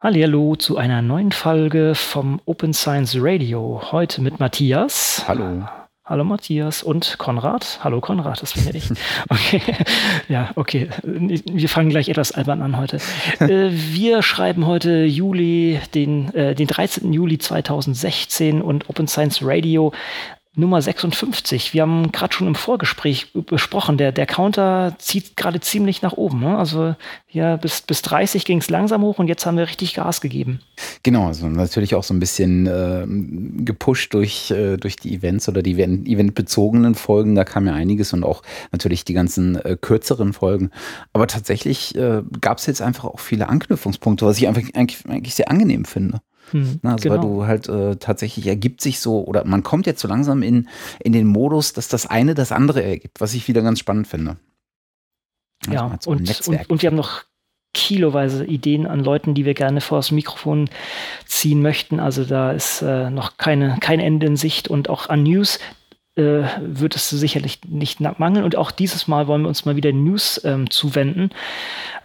Hallo zu einer neuen Folge vom Open Science Radio. Heute mit Matthias. Hallo. Hallo Matthias und Konrad. Hallo Konrad, das bin ja ich. Okay, ja, okay. Wir fangen gleich etwas albern an heute. Äh, wir schreiben heute Juli, den, äh, den 13. Juli 2016 und Open Science Radio Nummer 56. Wir haben gerade schon im Vorgespräch besprochen, der, der Counter zieht gerade ziemlich nach oben. Ne? Also hier bis, bis 30 ging es langsam hoch und jetzt haben wir richtig Gas gegeben. Genau, also natürlich auch so ein bisschen äh, gepusht durch, äh, durch die Events oder die eventbezogenen Folgen. Da kam ja einiges und auch natürlich die ganzen äh, kürzeren Folgen. Aber tatsächlich äh, gab es jetzt einfach auch viele Anknüpfungspunkte, was ich einfach eigentlich, eigentlich sehr angenehm finde. Hm, also genau. weil du halt äh, tatsächlich ergibt sich so, oder man kommt jetzt so langsam in, in den Modus, dass das eine das andere ergibt, was ich wieder ganz spannend finde. Also ja, so und, und, und wir haben noch kiloweise Ideen an Leuten, die wir gerne vor das Mikrofon ziehen möchten. Also da ist äh, noch keine, kein Ende in Sicht und auch an News äh, wird es sicherlich nicht mangeln. Und auch dieses Mal wollen wir uns mal wieder News ähm, zuwenden.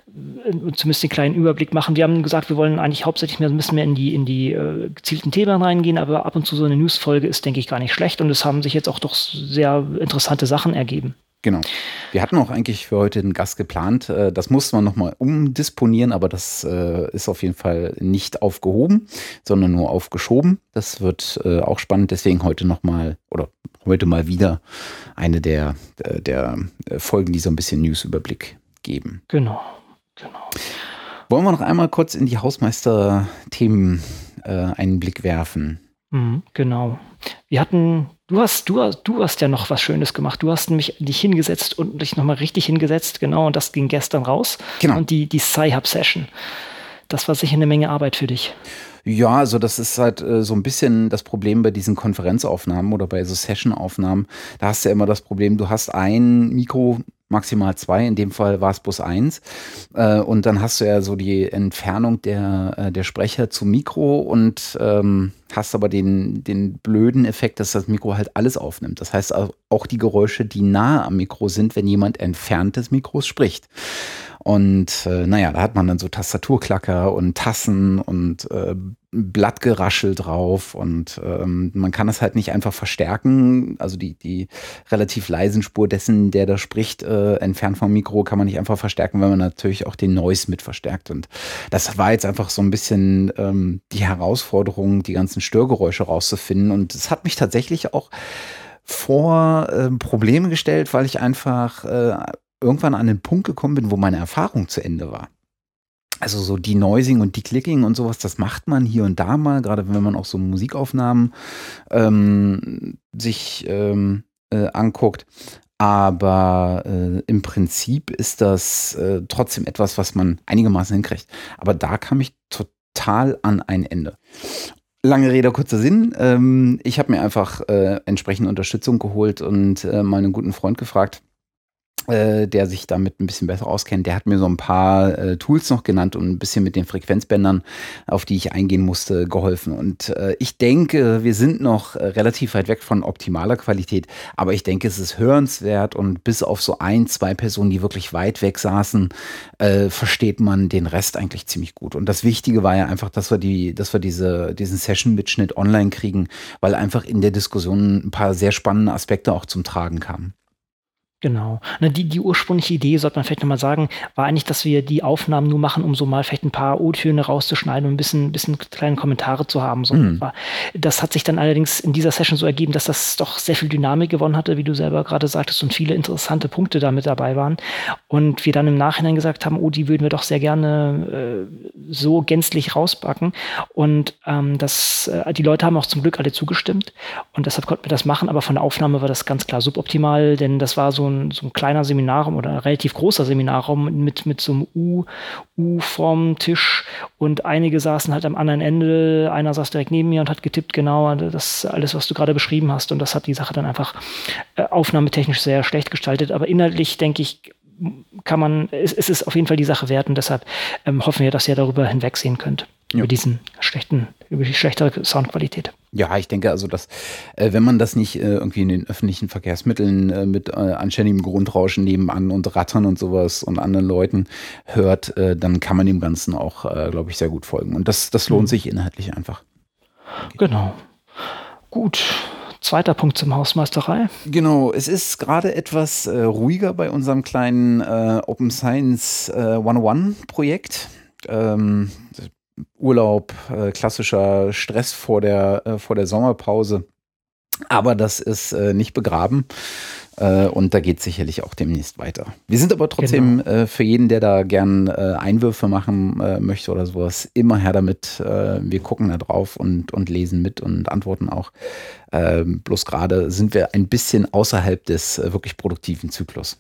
Äh, zumindest den kleinen Überblick machen. Wir haben gesagt, wir wollen eigentlich hauptsächlich mehr, ein bisschen mehr in die, in die äh, gezielten Themen reingehen, aber ab und zu so eine Newsfolge ist, denke ich, gar nicht schlecht und es haben sich jetzt auch doch sehr interessante Sachen ergeben. Genau. Wir hatten auch eigentlich für heute einen Gast geplant. Äh, das musste man nochmal umdisponieren, aber das äh, ist auf jeden Fall nicht aufgehoben, sondern nur aufgeschoben. Das wird auch spannend. Deswegen heute nochmal oder heute mal wieder eine der, der Folgen, die so ein bisschen Newsüberblick geben. Genau. Genau. Wollen wir noch einmal kurz in die Hausmeister-Themen äh, einen Blick werfen? Mhm, genau. Wir hatten, du hast, du, du hast ja noch was Schönes gemacht. Du hast mich dich hingesetzt und dich nochmal richtig hingesetzt, genau, und das ging gestern raus. Genau. Und die, die Sci-Hub-Session. Das war sicher eine Menge Arbeit für dich. Ja, also das ist halt äh, so ein bisschen das Problem bei diesen Konferenzaufnahmen oder bei so Session-Aufnahmen. Da hast du ja immer das Problem, du hast ein Mikro maximal zwei, in dem Fall war es bloß eins. Äh, und dann hast du ja so die Entfernung der, äh, der Sprecher zum Mikro und ähm, hast aber den, den blöden Effekt, dass das Mikro halt alles aufnimmt. Das heißt auch die Geräusche, die nahe am Mikro sind, wenn jemand entfernt des Mikros spricht. Und äh, naja, da hat man dann so Tastaturklacker und Tassen und äh, Blattgeraschel drauf und ähm, man kann es halt nicht einfach verstärken. Also die, die relativ leisen Spur dessen, der da spricht, äh, entfernt vom Mikro, kann man nicht einfach verstärken, weil man natürlich auch den Noise mit verstärkt. Und das war jetzt einfach so ein bisschen ähm, die Herausforderung, die ganzen Störgeräusche rauszufinden. Und es hat mich tatsächlich auch vor äh, Probleme gestellt, weil ich einfach äh, irgendwann an den Punkt gekommen bin, wo meine Erfahrung zu Ende war. Also so die Noising und die Clicking und sowas, das macht man hier und da mal, gerade wenn man auch so Musikaufnahmen ähm, sich ähm, äh, anguckt. Aber äh, im Prinzip ist das äh, trotzdem etwas, was man einigermaßen hinkriegt. Aber da kam ich total an ein Ende. Lange Rede, kurzer Sinn. Ähm, ich habe mir einfach äh, entsprechende Unterstützung geholt und äh, meinen guten Freund gefragt, äh, der sich damit ein bisschen besser auskennt, der hat mir so ein paar äh, Tools noch genannt und ein bisschen mit den Frequenzbändern, auf die ich eingehen musste, geholfen. Und äh, ich denke, wir sind noch äh, relativ weit weg von optimaler Qualität, aber ich denke, es ist hörenswert und bis auf so ein, zwei Personen, die wirklich weit weg saßen, äh, versteht man den Rest eigentlich ziemlich gut. Und das Wichtige war ja einfach, dass wir die, dass wir diese, diesen Session-Mitschnitt online kriegen, weil einfach in der Diskussion ein paar sehr spannende Aspekte auch zum Tragen kamen. Genau. Ne, die, die ursprüngliche Idee, sollte man vielleicht nochmal sagen, war eigentlich, dass wir die Aufnahmen nur machen, um so mal vielleicht ein paar O-Töne rauszuschneiden und ein bisschen, bisschen kleine Kommentare zu haben. So mhm. Das hat sich dann allerdings in dieser Session so ergeben, dass das doch sehr viel Dynamik gewonnen hatte, wie du selber gerade sagtest, und viele interessante Punkte da mit dabei waren. Und wir dann im Nachhinein gesagt haben, oh, die würden wir doch sehr gerne äh, so gänzlich rausbacken. Und ähm, das, äh, die Leute haben auch zum Glück alle zugestimmt. Und deshalb konnten wir das machen, aber von der Aufnahme war das ganz klar suboptimal, denn das war so ein ein, so ein kleiner Seminarraum oder ein relativ großer Seminarraum mit, mit so einem U, U-Form-Tisch und einige saßen halt am anderen Ende. Einer saß direkt neben mir und hat getippt, genau, das alles, was du gerade beschrieben hast. Und das hat die Sache dann einfach äh, aufnahmetechnisch sehr schlecht gestaltet. Aber inhaltlich, denke ich, kann man, es, es ist auf jeden Fall die Sache wert und deshalb ähm, hoffen wir, dass ihr darüber hinwegsehen könnt. Ja. über diesen schlechten, über die schlechtere Soundqualität. Ja, ich denke also, dass äh, wenn man das nicht äh, irgendwie in den öffentlichen Verkehrsmitteln äh, mit äh, anständigem Grundrauschen nebenan und Rattern und sowas und anderen Leuten hört, äh, dann kann man dem Ganzen auch, äh, glaube ich, sehr gut folgen. Und das, das lohnt mhm. sich inhaltlich einfach. Genau. Gut. Zweiter Punkt zum Hausmeisterei. Genau, es ist gerade etwas ruhiger bei unserem kleinen Open Science 101 Projekt. Ähm, Urlaub, äh, klassischer Stress vor der, äh, vor der Sommerpause. Aber das ist äh, nicht begraben. Äh, und da geht es sicherlich auch demnächst weiter. Wir sind aber trotzdem genau. Äh, für jeden, der da gern äh, Einwürfe machen möchte oder sowas, immer her damit. wir gucken da drauf und, und lesen mit und antworten auch. Ähm, bloß gerade sind wir ein bisschen außerhalb des wirklich produktiven Zyklus.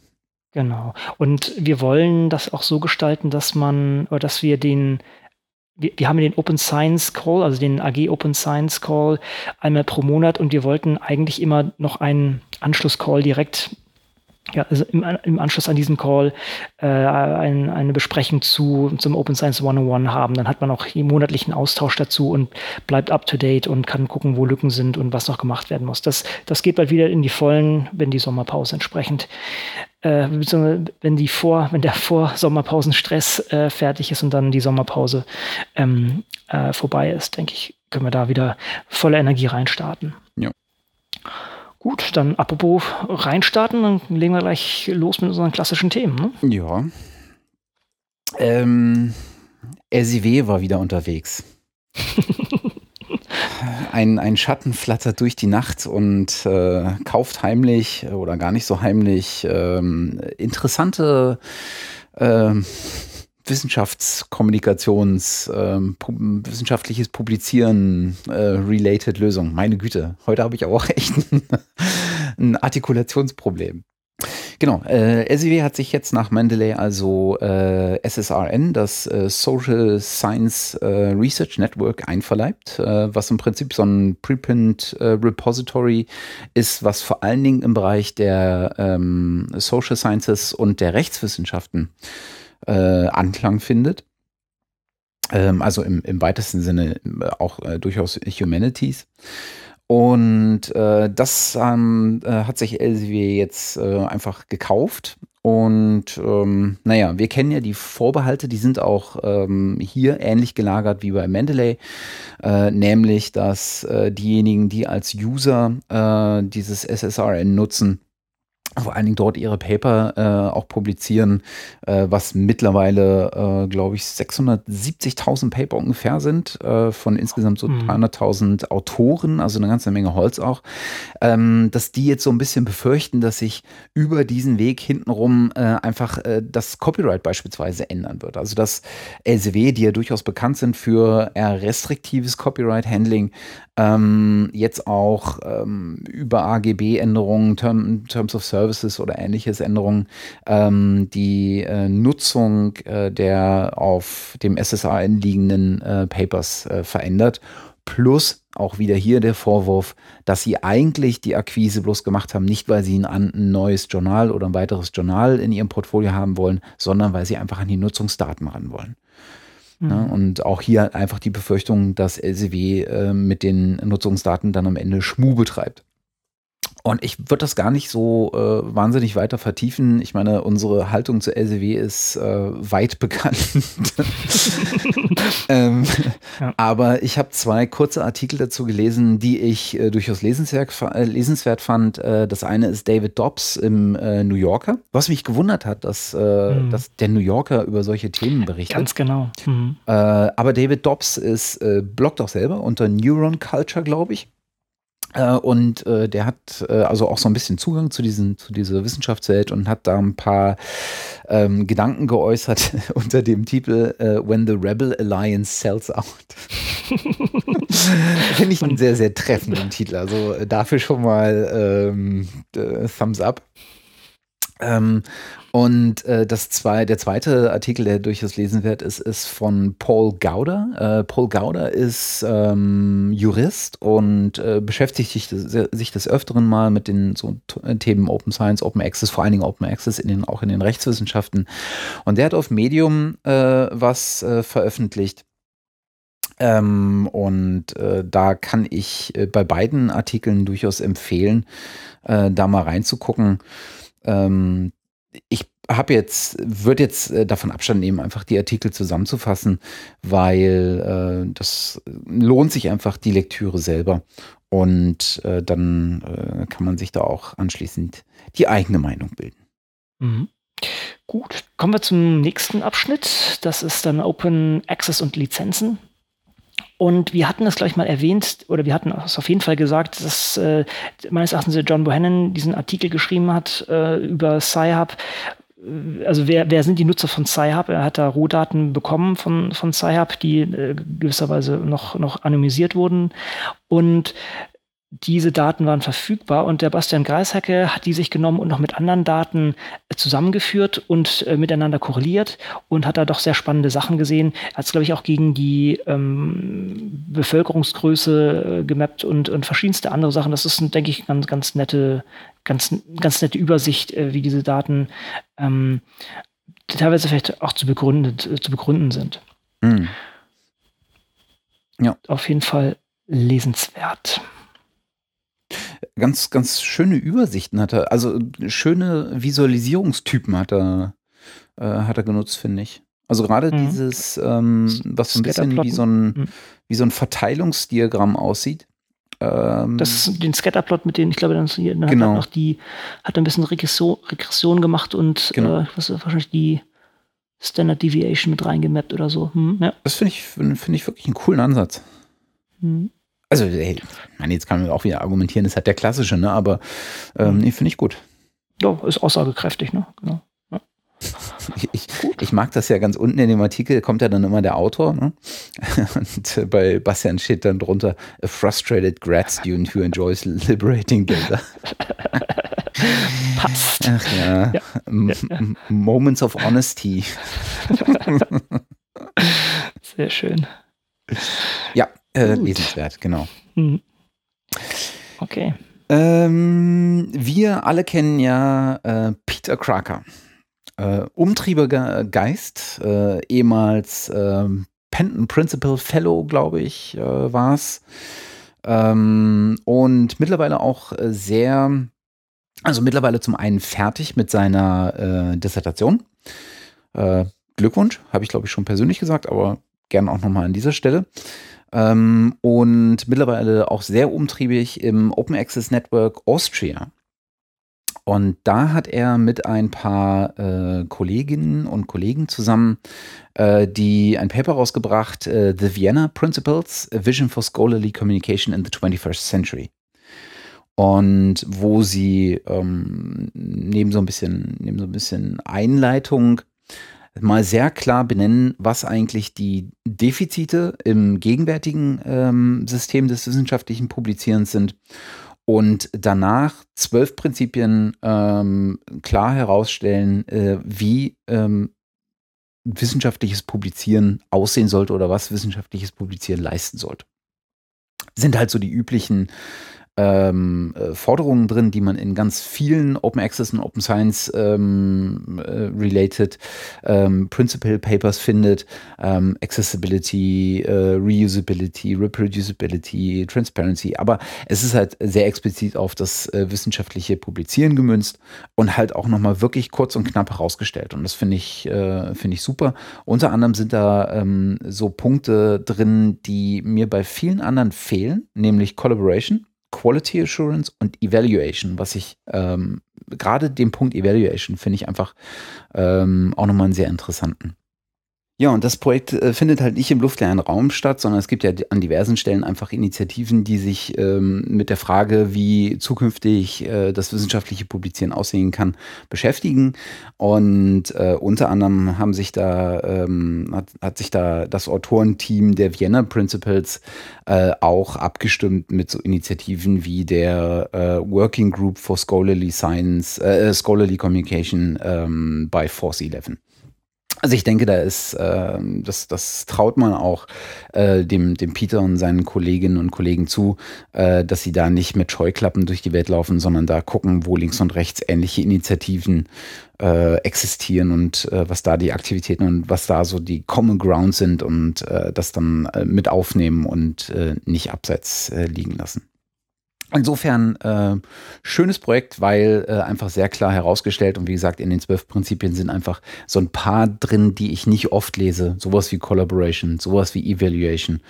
Genau. Und wir wollen das auch so gestalten, dass man, oder dass wir den wir, wir haben den Open Science Call, also den AG Open Science Call einmal pro Monat und wir wollten eigentlich immer noch einen Anschluss-Call direkt ja, also im, im, Anschluss an diesen Call äh, ein, eine Besprechung zu, zum Open Science 101 haben. Dann hat man auch den monatlichen Austausch dazu und bleibt up to date und kann gucken, wo Lücken sind und was noch gemacht werden muss. Das, das geht bald wieder in die Vollen, wenn die Sommerpause entsprechend, äh, wenn die vor, wenn der Vor-Sommerpausenstress äh, fertig ist und dann die Sommerpause ähm, äh, vorbei ist, denke ich, können wir da wieder volle Energie reinstarten. Ja. Gut, dann apropos reinstarten, dann legen wir gleich los mit unseren klassischen Themen. Ne? Ja. Ähm, SIW war wieder unterwegs. ein, ein Schatten flattert durch die Nacht und äh, kauft heimlich oder gar nicht so heimlich ähm, interessante äh, Wissenschaftskommunikations, ähm, pu wissenschaftliches Publizieren äh, related Lösung. Meine Güte, heute habe ich auch echt ein, ein Artikulationsproblem. Genau, äh, SIW hat sich jetzt nach Mendeley also äh, SSRN, das äh, Social Science äh, Research Network, einverleibt, äh, was im Prinzip so ein Preprint äh, Repository ist, was vor allen Dingen im Bereich der ähm, Social Sciences und der Rechtswissenschaften Anklang findet. Ähm, also im, im weitesten Sinne auch durchaus Humanities. Und äh, das ähm, äh, hat sich Elsevier jetzt äh, einfach gekauft. Und ähm, naja, wir kennen ja die Vorbehalte, die sind auch ähm, hier ähnlich gelagert wie bei Mendeley, äh, nämlich dass äh, diejenigen, die als User äh, dieses SSRN nutzen, vor allen Dingen dort ihre Paper äh, auch publizieren, äh, was mittlerweile, äh, glaube ich, 670.000 Paper ungefähr sind, äh, von insgesamt so mhm. 300.000 Autoren, also eine ganze Menge Holz auch, ähm, dass die jetzt so ein bisschen befürchten, dass sich über diesen Weg hintenrum äh, einfach äh, das Copyright beispielsweise ändern wird. Also dass LCW, die ja durchaus bekannt sind für eher restriktives Copyright-Handling, ähm, jetzt auch ähm, über AGB-Änderungen, Term, Terms of Services oder ähnliches Änderungen, ähm, die äh, Nutzung äh, der auf dem SSAN liegenden äh, Papers äh, verändert. Plus auch wieder hier der Vorwurf, dass sie eigentlich die Akquise bloß gemacht haben, nicht weil sie ein, ein neues Journal oder ein weiteres Journal in ihrem Portfolio haben wollen, sondern weil sie einfach an die Nutzungsdaten ran wollen. Ne? Mhm. Und auch hier einfach die Befürchtung, dass LCW äh, mit den Nutzungsdaten dann am Ende Schmu betreibt. Und ich würde das gar nicht so äh, wahnsinnig weiter vertiefen. Ich meine, unsere Haltung zur LCW ist äh, weit bekannt. ähm, ja. Aber ich habe zwei kurze Artikel dazu gelesen, die ich äh, durchaus lesenswert, äh, lesenswert fand. Äh, das eine ist David Dobbs im äh, New Yorker. Was mich gewundert hat, dass, mhm. dass der New Yorker über solche Themen berichtet. Ganz genau. Mhm. aber David Dobbs ist, bloggt auch selber unter Neuron Culture, glaube ich. Äh, und äh, der hat äh, also auch so ein bisschen Zugang zu, diesen, zu dieser Wissenschaftswelt und hat da ein paar ähm, Gedanken geäußert unter dem Titel äh, When the Rebel Alliance Sells Out. Finde ich einen sehr, sehr treffenden Titel. Also äh, dafür schon mal ähm, Thumbs up. Ähm, und äh, das zwei, der zweite Artikel, der durchaus lesenswert ist, ist von Paul Gauder. Äh, Paul Gauder ist ähm, Jurist und äh, beschäftigt sich, sich des Öfteren mal mit den so Themen Open Science, Open Access, vor allen Dingen Open Access in den, auch in den Rechtswissenschaften. Und der hat auf Medium äh, was äh, veröffentlicht Ähm, und äh, da kann ich äh, bei beiden Artikeln durchaus empfehlen, äh, da mal reinzugucken. Ähm, ich habe jetzt, würde jetzt äh, davon Abstand nehmen, einfach die Artikel zusammenzufassen, weil äh, das lohnt sich einfach die Lektüre selber. Und äh, dann äh, kann man sich da auch anschließend die eigene Meinung bilden. Mhm. Gut, kommen wir zum nächsten Abschnitt. Das ist dann Open Access und Lizenzen. Und wir hatten das gleich mal erwähnt, oder wir hatten es auf jeden Fall gesagt, dass äh, meines Erachtens John Bohannon diesen Artikel geschrieben hat äh, über Sci-Hub. Äh, also wer, wer sind die Nutzer von Sci-Hub? Er hat da Rohdaten bekommen von, von Sci-Hub, die äh, gewisserweise noch, noch anonymisiert wurden. Und diese Daten waren verfügbar und der Bastian Greishacke hat die sich genommen und noch mit anderen Daten äh, zusammengeführt und äh, miteinander korreliert und hat da doch sehr spannende Sachen gesehen. Er hat es, glaube ich, auch gegen die ähm, Bevölkerungsgröße äh, gemappt und, und verschiedenste andere Sachen. Das ist, denke ich, ganz, ganz nette, ganz, ganz nette Übersicht, äh, wie diese Daten ähm, teilweise vielleicht auch zu, begründet, äh, zu begründen sind. Mhm. Ja. Auf jeden Fall lesenswert ganz, ganz schöne Übersichten hat er, also schöne Visualisierungstypen hat er, äh, hat er genutzt, finde ich. Also gerade mhm. dieses, ähm, was so ein bisschen wie so ein, mhm. wie so ein Verteilungsdiagramm aussieht. Ähm, das ist den Scatterplot, mit denen ich glaube, dann, dann genau. hat er noch die, hat ein bisschen Regression, Regression gemacht und genau. äh, was wahrscheinlich die Standard Deviation mit reingemappt oder so. Hm, ja. Das finde ich, finde find ich wirklich einen coolen Ansatz. Mhm. Also, hey, man, jetzt kann man auch wieder argumentieren, das hat der klassische, ne? Aber ähm, nee, finde ich gut. Ja, ist aussagekräftig, ne? Genau. Ja. Ich, ich, mag das ja ganz unten in dem Artikel, kommt ja dann immer der Autor, ne? Und bei Bastian steht dann drunter, a frustrated grad student who enjoys liberating data. Passt. Ach ja. ja. ja. Moments of honesty. Sehr schön. Ja, äh, lesenswert, genau. Hm. Okay. Ähm, wir alle kennen ja äh, Peter Cracker. Äh, umtriebiger Geist, äh, ehemals äh, Penton Principal Fellow, glaube ich, äh, war es. Ähm, und mittlerweile auch äh, sehr, also mittlerweile zum einen fertig mit seiner äh, Dissertation. Glückwunsch, habe ich glaube ich schon persönlich gesagt, aber gern auch nochmal an dieser Stelle. Ähm, und mittlerweile auch sehr umtriebig im Open Access Network Austria. Und da hat er mit ein paar äh, Kolleginnen und Kollegen zusammen äh, die ein Paper rausgebracht, äh, The Vienna Principles, A Vision for Scholarly Communication in the 21st Century. Und wo sie ähm, neben so ein bisschen, neben so ein bisschen Einleitung mal sehr klar benennen, was eigentlich die Defizite im gegenwärtigen ähm, System des wissenschaftlichen Publizierens sind und danach zwölf Prinzipien ähm, klar herausstellen, äh, wie ähm, wissenschaftliches Publizieren aussehen sollte oder was wissenschaftliches Publizieren leisten sollte. Sind halt so die üblichen ähm, äh, Forderungen drin, die man in ganz vielen Open Access und Open Science ähm, äh, related ähm, Principal Papers findet. Ähm, Accessibility, äh, Reusability, Reproducibility, Transparency. Aber es ist halt sehr explizit auf das äh, wissenschaftliche Publizieren gemünzt und halt auch nochmal wirklich kurz und knapp herausgestellt. Und das finde ich, äh, finde ich super. Unter anderem sind da ähm, so Punkte drin, die mir bei vielen anderen fehlen, nämlich Collaboration Quality Assurance und Evaluation, was ich ähm, gerade den Punkt Evaluation finde ich einfach ähm, auch nochmal einen sehr interessanten. Ja, und das Projekt äh, findet halt nicht im luftleeren Raum statt, sondern es gibt ja an diversen Stellen einfach Initiativen, die sich ähm, mit der Frage, wie zukünftig äh, das wissenschaftliche Publizieren aussehen kann, beschäftigen. Und äh, unter anderem haben sich da, ähm, hat, hat sich da das Autorenteam der Vienna Principles äh, auch abgestimmt mit so Initiativen wie der äh, Working Group for Scholarly Science, äh, Scholarly Communication ähm, bei Force 11. Also ich denke, da ist, äh, das, das traut man auch äh, dem, dem Peter und seinen Kolleginnen und Kollegen zu, äh, dass sie da nicht mit Scheuklappen durch die Welt laufen, sondern da gucken, wo links und rechts ähnliche Initiativen äh, existieren und äh, was da die Aktivitäten und was da so die Common Ground sind und äh, das dann äh, mit aufnehmen und äh, nicht abseits äh, liegen lassen. Insofern äh, schönes Projekt, weil äh, einfach sehr klar herausgestellt und wie gesagt, in den zwölf Prinzipien sind einfach so ein paar drin, die ich nicht oft lese. Sowas wie Collaboration, sowas wie Evaluation,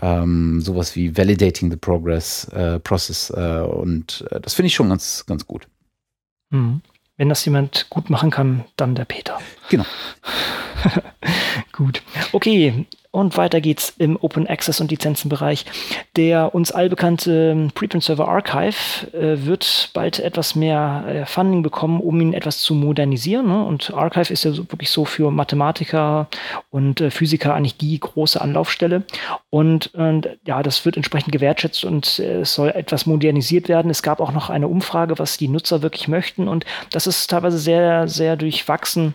ähm, sowas wie Validating the Progress äh, Process äh, und äh, das finde ich schon ganz, ganz gut. Mhm. Wenn das jemand gut machen kann, dann der Peter. Genau. gut. Okay, und weiter geht's im Open Access und Lizenzenbereich. Der uns allbekannte ähm, Preprint Server Archive äh, wird bald etwas mehr äh, Funding bekommen, um ihn etwas zu modernisieren. Ne? Und Archive ist ja so, wirklich so für Mathematiker und äh, Physiker eigentlich die große Anlaufstelle. Und, und ja, das wird entsprechend gewertschätzt und äh, es soll etwas modernisiert werden. Es gab auch noch eine Umfrage, was die Nutzer wirklich möchten. Und das ist teilweise sehr, sehr durchwachsen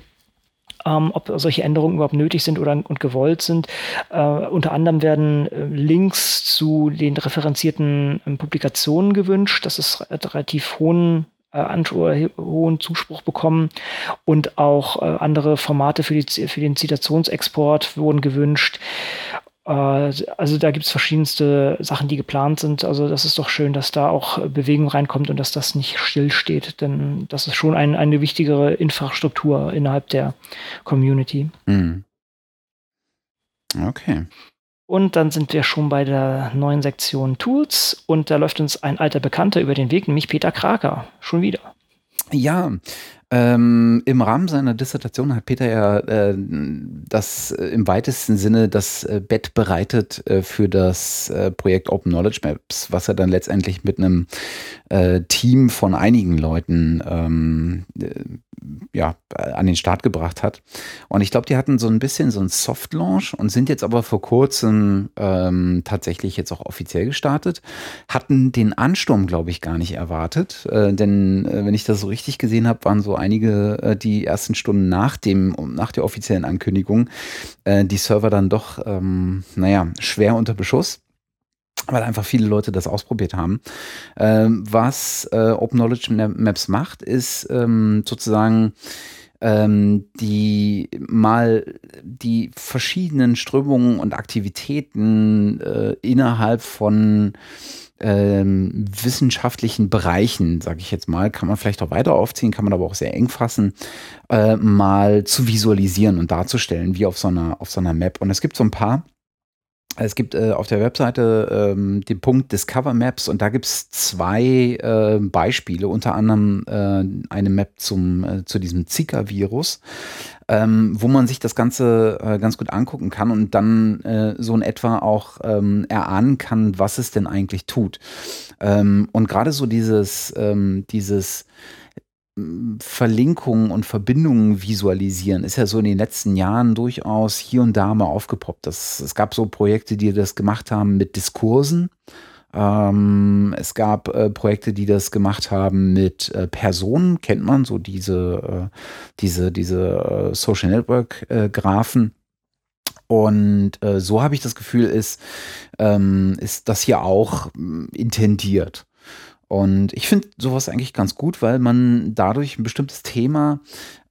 ähm, ob solche Änderungen überhaupt nötig sind oder und gewollt sind. Äh, unter anderem werden äh, Links zu den referenzierten äh, Publikationen gewünscht. Das ist relativ hohen äh, hohen Zuspruch bekommen und auch äh, andere Formate für, die, für den Zitationsexport wurden gewünscht. Äh, also da gibt es verschiedenste Sachen, die geplant sind. Also das ist doch schön, dass da auch Bewegung reinkommt und dass das nicht stillsteht, denn das ist schon ein, eine wichtigere Infrastruktur innerhalb der Community. Mhm. Okay. Und dann sind wir schon bei der neuen Sektion Tools und da läuft uns ein alter Bekannter über den Weg, nämlich Peter Kraker. Schon wieder. Ja, ähm, Im Rahmen seiner Dissertation hat Peter ja äh, das äh, im weitesten Sinne das äh, Bett bereitet äh, für das äh, Projekt Open Knowledge Maps, was er dann letztendlich mit einem äh, Team von einigen Leuten ähm, ja, an den Start gebracht hat. Und ich glaube, die hatten so ein bisschen so ein Soft-Launch und sind jetzt aber vor kurzem ähm, tatsächlich jetzt auch offiziell gestartet. Hatten den Ansturm, glaube ich, gar nicht erwartet. Äh, denn äh, wenn ich das so richtig gesehen habe, waren so einige äh, die ersten Stunden nach dem, nach der offiziellen Ankündigung, äh, die Server dann doch, ähm, naja, schwer unter Beschuss weil einfach viele Leute das ausprobiert haben. Ähm, was äh, Open Knowledge Maps macht, ist ähm, sozusagen ähm, die mal die verschiedenen Strömungen und Aktivitäten äh, innerhalb von ähm, wissenschaftlichen Bereichen, sage ich jetzt mal, kann man vielleicht auch weiter aufziehen, kann man aber auch sehr eng fassen, äh, mal zu visualisieren und darzustellen, wie auf so einer auf so einer Map. Und es gibt so ein paar es gibt äh, auf der Webseite ähm, den Punkt Discover Maps und da gibt es zwei äh, Beispiele, unter anderem äh, eine Map zum, äh, zu diesem Zika-Virus, ähm, wo man sich das Ganze äh, ganz gut angucken kann und dann äh, so in etwa auch ähm, erahnen kann, was es denn eigentlich tut. Ähm, und gerade so dieses, ähm, dieses Verlinkungen und Verbindungen visualisieren ist ja so in den letzten Jahren durchaus hier und da mal aufgepoppt. Das, es gab so Projekte, die das gemacht haben mit Diskursen. Ähm, es gab äh, Projekte, die das gemacht haben mit äh, Personen, kennt man so diese, äh, diese, diese äh, Social Network äh. Und äh, so habe ich das Gefühl, ist, ähm, ist das hier auch intendiert. Und ich finde sowas eigentlich ganz gut, weil man dadurch ein bestimmtes Thema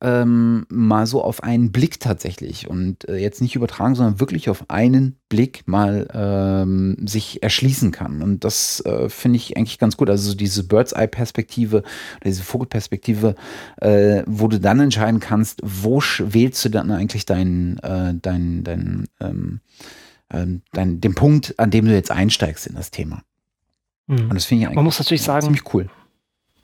ähm, mal so auf einen Blick tatsächlich und äh, jetzt nicht übertragen, sondern wirklich auf einen Blick mal ähm, sich erschließen kann. Und das äh, finde ich eigentlich ganz gut. Also diese Bird's-Eye-Perspektive, diese Vogelperspektive, äh, wo du dann entscheiden kannst, wo wählst du dann eigentlich deinen, äh, dein, dein, ähm, ähm, dein, den Punkt, an dem du jetzt einsteigst in das Thema. Mhm. Und das finde ich eigentlich man muss natürlich sagen, ziemlich cool.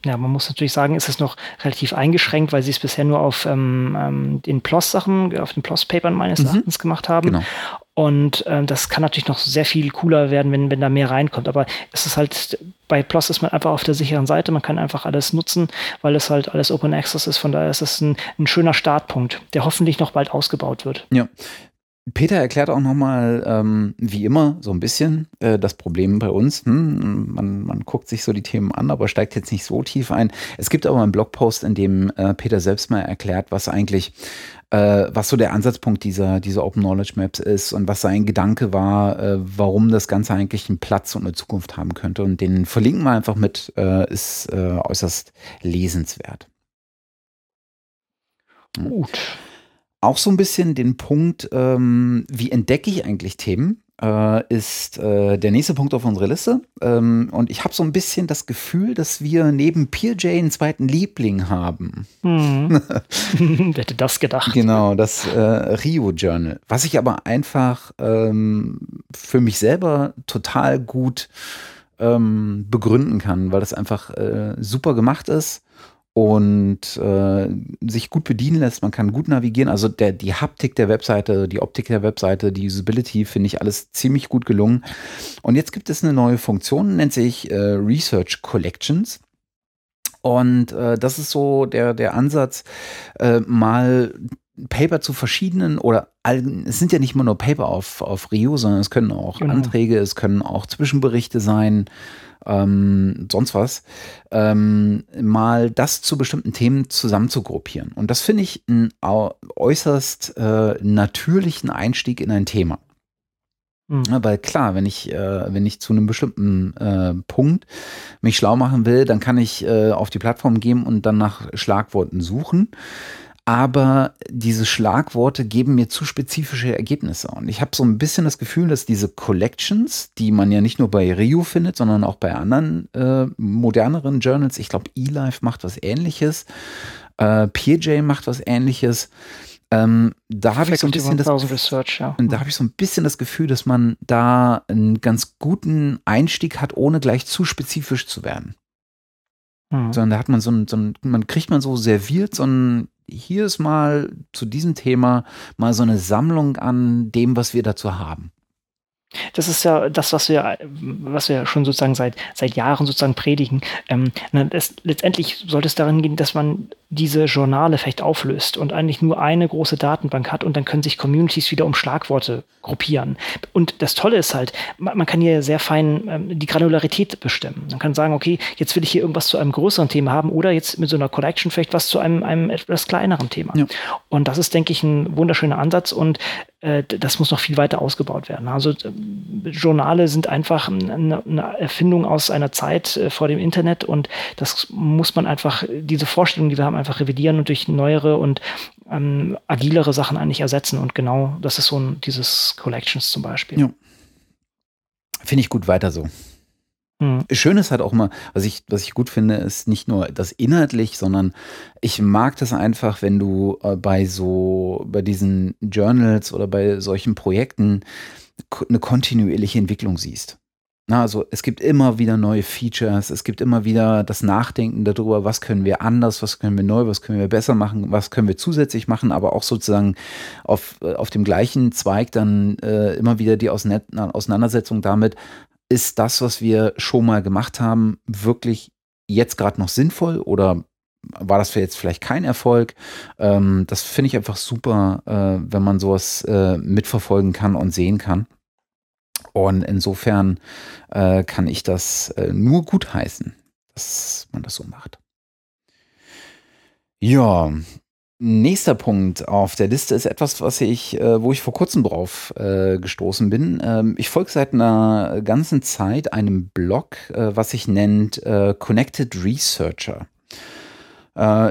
Ja, man muss natürlich sagen, ist es noch relativ eingeschränkt, weil sie es bisher nur auf ähm, ähm den PLOS-Sachen, auf den PLOS-Papern meines mhm. Erachtens gemacht haben. Genau. Und ähm, das kann natürlich noch sehr viel cooler werden, wenn, wenn da mehr reinkommt. Aber es ist halt, bei PLOS ist man einfach auf der sicheren Seite. Man kann einfach alles nutzen, weil es halt alles Open Access ist. Von daher ist es ein, ein schöner Startpunkt, der hoffentlich noch bald ausgebaut wird. Ja. Peter erklärt auch nochmal, ähm, wie immer, so ein bisschen äh, das Problem bei uns. Hm, man, man guckt sich so die Themen an, aber steigt jetzt nicht so tief ein. Es gibt aber einen Blogpost, in dem äh, Peter selbst mal erklärt, was eigentlich, äh, was so der Ansatzpunkt dieser, dieser Open Knowledge Maps ist und was sein Gedanke war, äh, warum das Ganze eigentlich einen Platz und eine Zukunft haben könnte. Und den verlinken wir einfach mit, äh, ist äh, äußerst lesenswert. Gut auch so ein bisschen den Punkt, ähm, wie entdecke ich eigentlich Themen, äh, ist äh, der nächste Punkt auf unserer Liste. Ähm, und ich habe so ein bisschen das Gefühl, dass wir neben PeerJ einen zweiten Liebling haben. Hm. Wer hätte das gedacht? Genau, das äh, Rio Journal. Was ich aber einfach ähm, für mich selber total gut ähm, begründen kann, weil das einfach äh, super gemacht ist und äh, sich gut bedienen lässt. Man kann gut navigieren. Also der, die Haptik der Webseite, die Optik der Webseite, die Usability finde ich alles ziemlich gut gelungen. Und jetzt gibt es eine neue Funktion, nennt sich äh, Research Collections. Und äh, das ist so der, der Ansatz, äh, mal Paper zu verschiedenen oder es sind ja nicht immer nur Paper auf, auf Rio, sondern es können auch genau. Anträge, es können auch Zwischenberichte sein, ähm, sonst was, ähm, mal das zu bestimmten Themen zusammenzugruppieren. Und das finde ich einen äußerst äh, natürlichen Einstieg in ein Thema. Mhm. Ja, weil klar, wenn ich, äh, wenn ich zu einem bestimmten äh, Punkt mich schlau machen will, dann kann ich äh, auf die Plattform gehen und dann nach Schlagworten suchen aber diese Schlagworte geben mir zu spezifische Ergebnisse. Und ich habe so ein bisschen das Gefühl, dass diese Collections, die man ja nicht nur bei Rio findet, sondern auch bei anderen äh, moderneren Journals, ich glaube, eLife macht was ähnliches, äh, PeerJ macht was ähnliches. Ähm, da habe ich so ein bisschen das, Research, ja. da habe ich so ein bisschen das Gefühl, dass man da einen ganz guten Einstieg hat, ohne gleich zu spezifisch zu werden. Mhm. Sondern da hat man so ein, so ein, man kriegt man so serviert so ein hier ist mal zu diesem Thema mal so eine Sammlung an dem, was wir dazu haben. Das ist ja das, was wir, was wir schon sozusagen seit, seit Jahren sozusagen predigen. Ähm, das, letztendlich sollte es darin gehen, dass man diese Journale vielleicht auflöst und eigentlich nur eine große Datenbank hat und dann können sich Communities wieder um Schlagworte gruppieren. Und das Tolle ist halt, man, man kann hier sehr fein ähm, die Granularität bestimmen. Man kann sagen, okay, jetzt will ich hier irgendwas zu einem größeren Thema haben oder jetzt mit so einer Collection vielleicht was zu einem, einem etwas kleineren Thema. Ja. Und das ist, denke ich, ein wunderschöner Ansatz und äh, das muss noch viel weiter ausgebaut werden. Also äh, Journale sind einfach eine, eine Erfindung aus einer Zeit äh, vor dem Internet und das muss man einfach, diese Vorstellung, die wir haben, einfach revidieren und durch neuere und ähm, agilere Sachen eigentlich ersetzen. Und genau das ist so ein, dieses Collections zum Beispiel. Ja. Finde ich gut weiter so. Mhm. Schön ist halt auch mal, was ich, was ich gut finde, ist nicht nur das inhaltlich, sondern ich mag das einfach, wenn du äh, bei so, bei diesen Journals oder bei solchen Projekten eine kontinuierliche Entwicklung siehst. Also es gibt immer wieder neue Features, es gibt immer wieder das Nachdenken darüber, was können wir anders, was können wir neu, was können wir besser machen, was können wir zusätzlich machen, aber auch sozusagen auf, äh, auf dem gleichen Zweig dann äh, immer wieder die Auseinandersetzung damit, ist das, was wir schon mal gemacht haben, wirklich jetzt gerade noch sinnvoll oder war das für jetzt vielleicht kein Erfolg? Ähm, das finde ich einfach super, äh, wenn man sowas äh, mitverfolgen kann und sehen kann. Und insofern äh, kann ich das äh, nur gut heißen, dass man das so macht. Ja, Nächster Punkt auf der Liste ist etwas, was ich, äh, wo ich vor kurzem drauf äh, gestoßen bin. Ähm, ich folge seit einer ganzen Zeit einem Blog, äh, was sich nennt äh, Connected Researcher.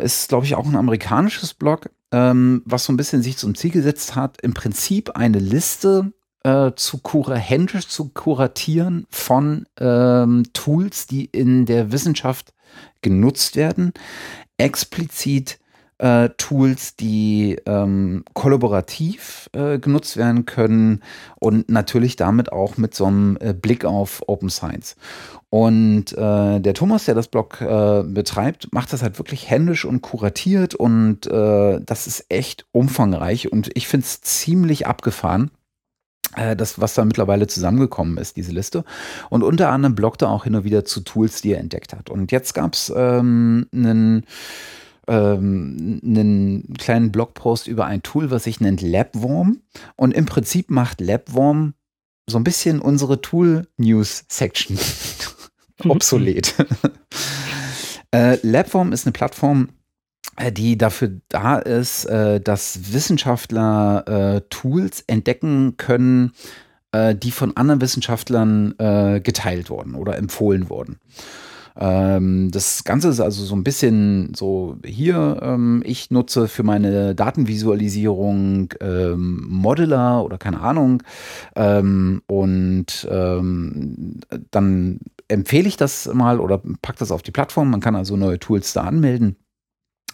Ist, glaube ich, auch ein amerikanisches Blog, ähm, was so ein bisschen sich zum Ziel gesetzt hat, im Prinzip eine Liste äh, zu händisch zu kuratieren von ähm, Tools, die in der Wissenschaft genutzt werden, explizit äh, Tools, die ähm, kollaborativ äh, genutzt werden können und natürlich damit auch mit so einem äh, Blick auf Open Science. Und äh, der Thomas, der das Blog äh, betreibt, macht das halt wirklich händisch und kuratiert und das ist echt umfangreich und ich finde es ziemlich abgefahren das, was da mittlerweile zusammengekommen ist, diese Liste. Und unter anderem bloggt er auch hin und wieder zu Tools, die er entdeckt hat. Und jetzt gab es ähm, einen ähm, einen kleinen Blogpost über ein Tool, was sich nennt Labworm. Und im Prinzip macht Labworm so ein bisschen unsere Tool-News-Section obsolet. äh, Labworm ist eine Plattform, äh, die dafür da ist, äh, dass Wissenschaftler äh, Tools entdecken können, äh, die von anderen Wissenschaftlern äh, geteilt wurden oder empfohlen wurden. Ähm, das Ganze ist also so ein bisschen so hier, ähm, ich nutze für meine Datenvisualisierung ähm, Modeler oder keine Ahnung und dann empfehle ich das mal oder packe das auf die Plattform. Man kann also neue Tools da anmelden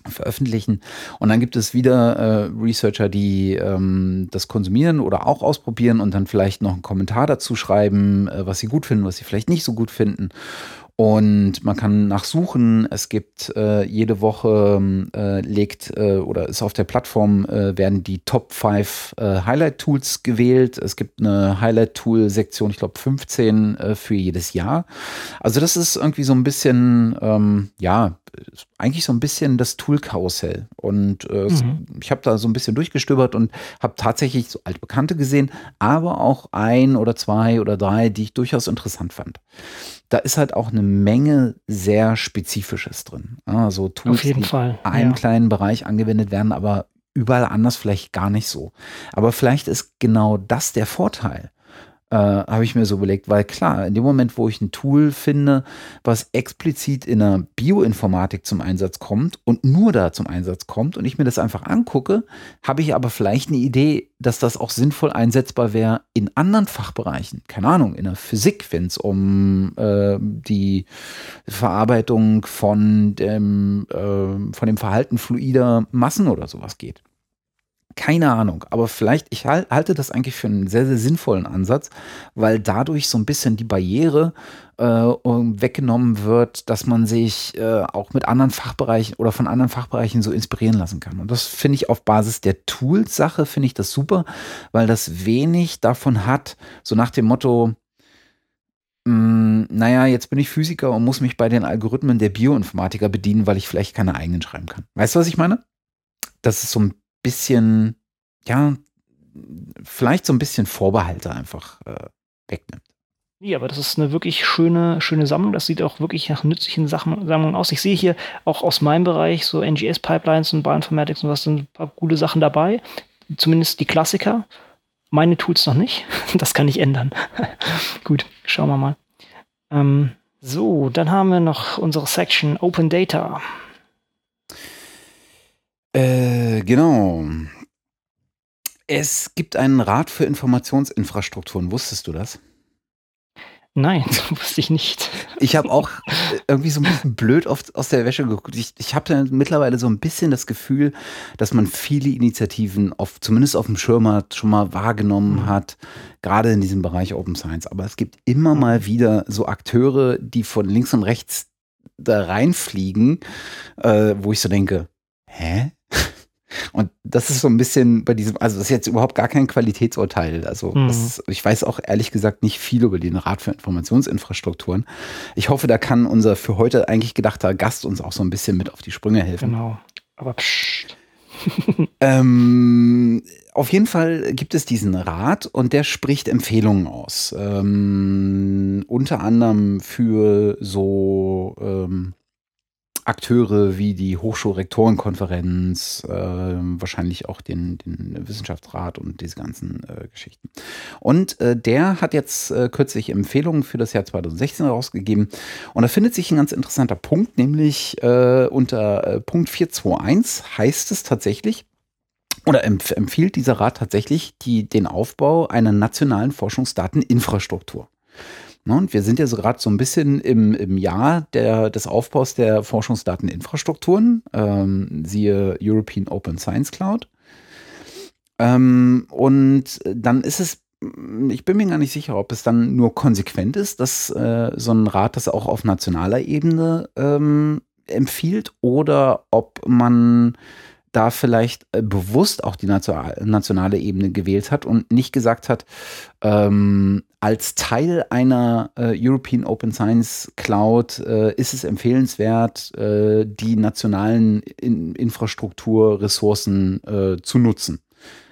veröffentlichen. Und dann gibt es wieder äh, Researcher, die ähm, das konsumieren oder auch ausprobieren und dann vielleicht noch einen Kommentar dazu schreiben, äh, was sie gut finden, was sie vielleicht nicht so gut finden. Und man kann nachsuchen. Es gibt äh, jede Woche äh, legt äh, oder ist auf der Plattform äh, werden die Top 5 äh, Highlight Tools gewählt. Es gibt eine Highlight Tool Sektion, ich glaube 15 äh, für jedes Jahr. Also das ist irgendwie so ein bisschen, ähm, ja, eigentlich so ein bisschen das Tool-Karussell. Und mhm. ich habe da so ein bisschen durchgestöbert und habe tatsächlich so altbekannte gesehen, aber auch ein oder zwei oder drei, die ich durchaus interessant fand da ist halt auch eine Menge sehr Spezifisches drin. Also Tools, Auf jeden die Fall. in einem ja. kleinen Bereich angewendet werden, aber überall anders vielleicht gar nicht so. Aber vielleicht ist genau das der Vorteil äh, habe ich mir so überlegt, weil klar, in dem Moment, wo ich ein Tool finde, was explizit in der Bioinformatik zum Einsatz kommt und nur da zum Einsatz kommt und ich mir das einfach angucke, habe ich aber vielleicht eine Idee, dass das auch sinnvoll einsetzbar wäre in anderen Fachbereichen. Keine Ahnung, in der Physik, wenn es um äh, die Verarbeitung von dem, äh, von dem Verhalten fluider Massen oder sowas geht. Keine Ahnung, aber vielleicht, ich halte das eigentlich für einen sehr, sehr sinnvollen Ansatz, weil dadurch so ein bisschen die Barriere äh, weggenommen wird, dass man sich äh, auch mit anderen Fachbereichen oder von anderen Fachbereichen so inspirieren lassen kann. Und das finde ich auf Basis der Tools-Sache, finde ich das super, weil das wenig davon hat, so nach dem Motto, mh, hm, naja, jetzt bin ich Physiker und muss mich bei den Algorithmen der Bioinformatiker bedienen, weil ich vielleicht keine eigenen schreiben kann. Weißt du, was ich meine? Das ist so ein bisschen, ja, vielleicht so ein bisschen Vorbehalte einfach äh, wegnimmt. Ja, aber das ist eine wirklich schöne, schöne Sammlung. Das sieht auch wirklich nach nützlichen Sachen, Sammlungen aus. Ich sehe hier auch aus meinem Bereich so NGS-Pipelines und Bioinformatics und was sind ein paar coole Sachen dabei. Zumindest die Klassiker. Meine Tools noch nicht. Das kann ich ändern. Gut, schauen wir mal. Ähm, so, dann haben wir noch unsere Section Open Data. Äh, genau. Es gibt einen Rat für Informationsinfrastrukturen. Wusstest du das? Nein, wusste ich nicht. Ich habe auch äh, irgendwie so ein bisschen blöd oft aus der Wäsche geguckt. Ich, ich habe mittlerweile so ein bisschen das Gefühl, dass man viele Initiativen auf, zumindest auf dem Schirm hat, schon mal wahrgenommen mhm. hat, gerade in diesem Bereich Open Science. Aber es gibt immer mal mhm. wieder so Akteure, die von links und rechts da reinfliegen, äh, wo ich so denke, hä? Und das ist so ein bisschen bei diesem, also das ist jetzt überhaupt gar kein Qualitätsurteil. Also mhm. das, ich weiß auch ehrlich gesagt nicht viel über den Rat für Informationsinfrastrukturen. Ich hoffe, da kann unser für heute eigentlich gedachter Gast uns auch so ein bisschen mit auf die Sprünge helfen. Genau. Aber pssst. ähm, auf jeden Fall gibt es diesen Rat und der spricht Empfehlungen aus. Ähm, unter anderem für so ähm, Akteure wie die Hochschulrektorenkonferenz, äh, wahrscheinlich auch den, den Wissenschaftsrat und diese ganzen äh, Geschichten. Und äh, der hat jetzt äh, kürzlich Empfehlungen für das Jahr 2016 herausgegeben. Und da findet sich ein ganz interessanter Punkt, nämlich äh, unter äh, Punkt 421 heißt es tatsächlich, oder empf empfiehlt dieser Rat tatsächlich die, den Aufbau einer nationalen Forschungsdateninfrastruktur. Ne, und wir sind ja so gerade so ein bisschen im, im Jahr der, des Aufbaus der Forschungsdateninfrastrukturen, ähm, siehe European Open Science Cloud. Ähm, und dann ist es, ich bin mir gar nicht sicher, ob es dann nur konsequent ist, dass äh, so ein Rat das auch auf nationaler Ebene ähm, empfiehlt oder ob man da vielleicht äh, bewusst auch die nationale Ebene gewählt hat und nicht gesagt hat, ähm, als Teil einer äh, European Open Science Cloud äh, ist es empfehlenswert, äh, die nationalen In Infrastrukturressourcen äh, zu nutzen.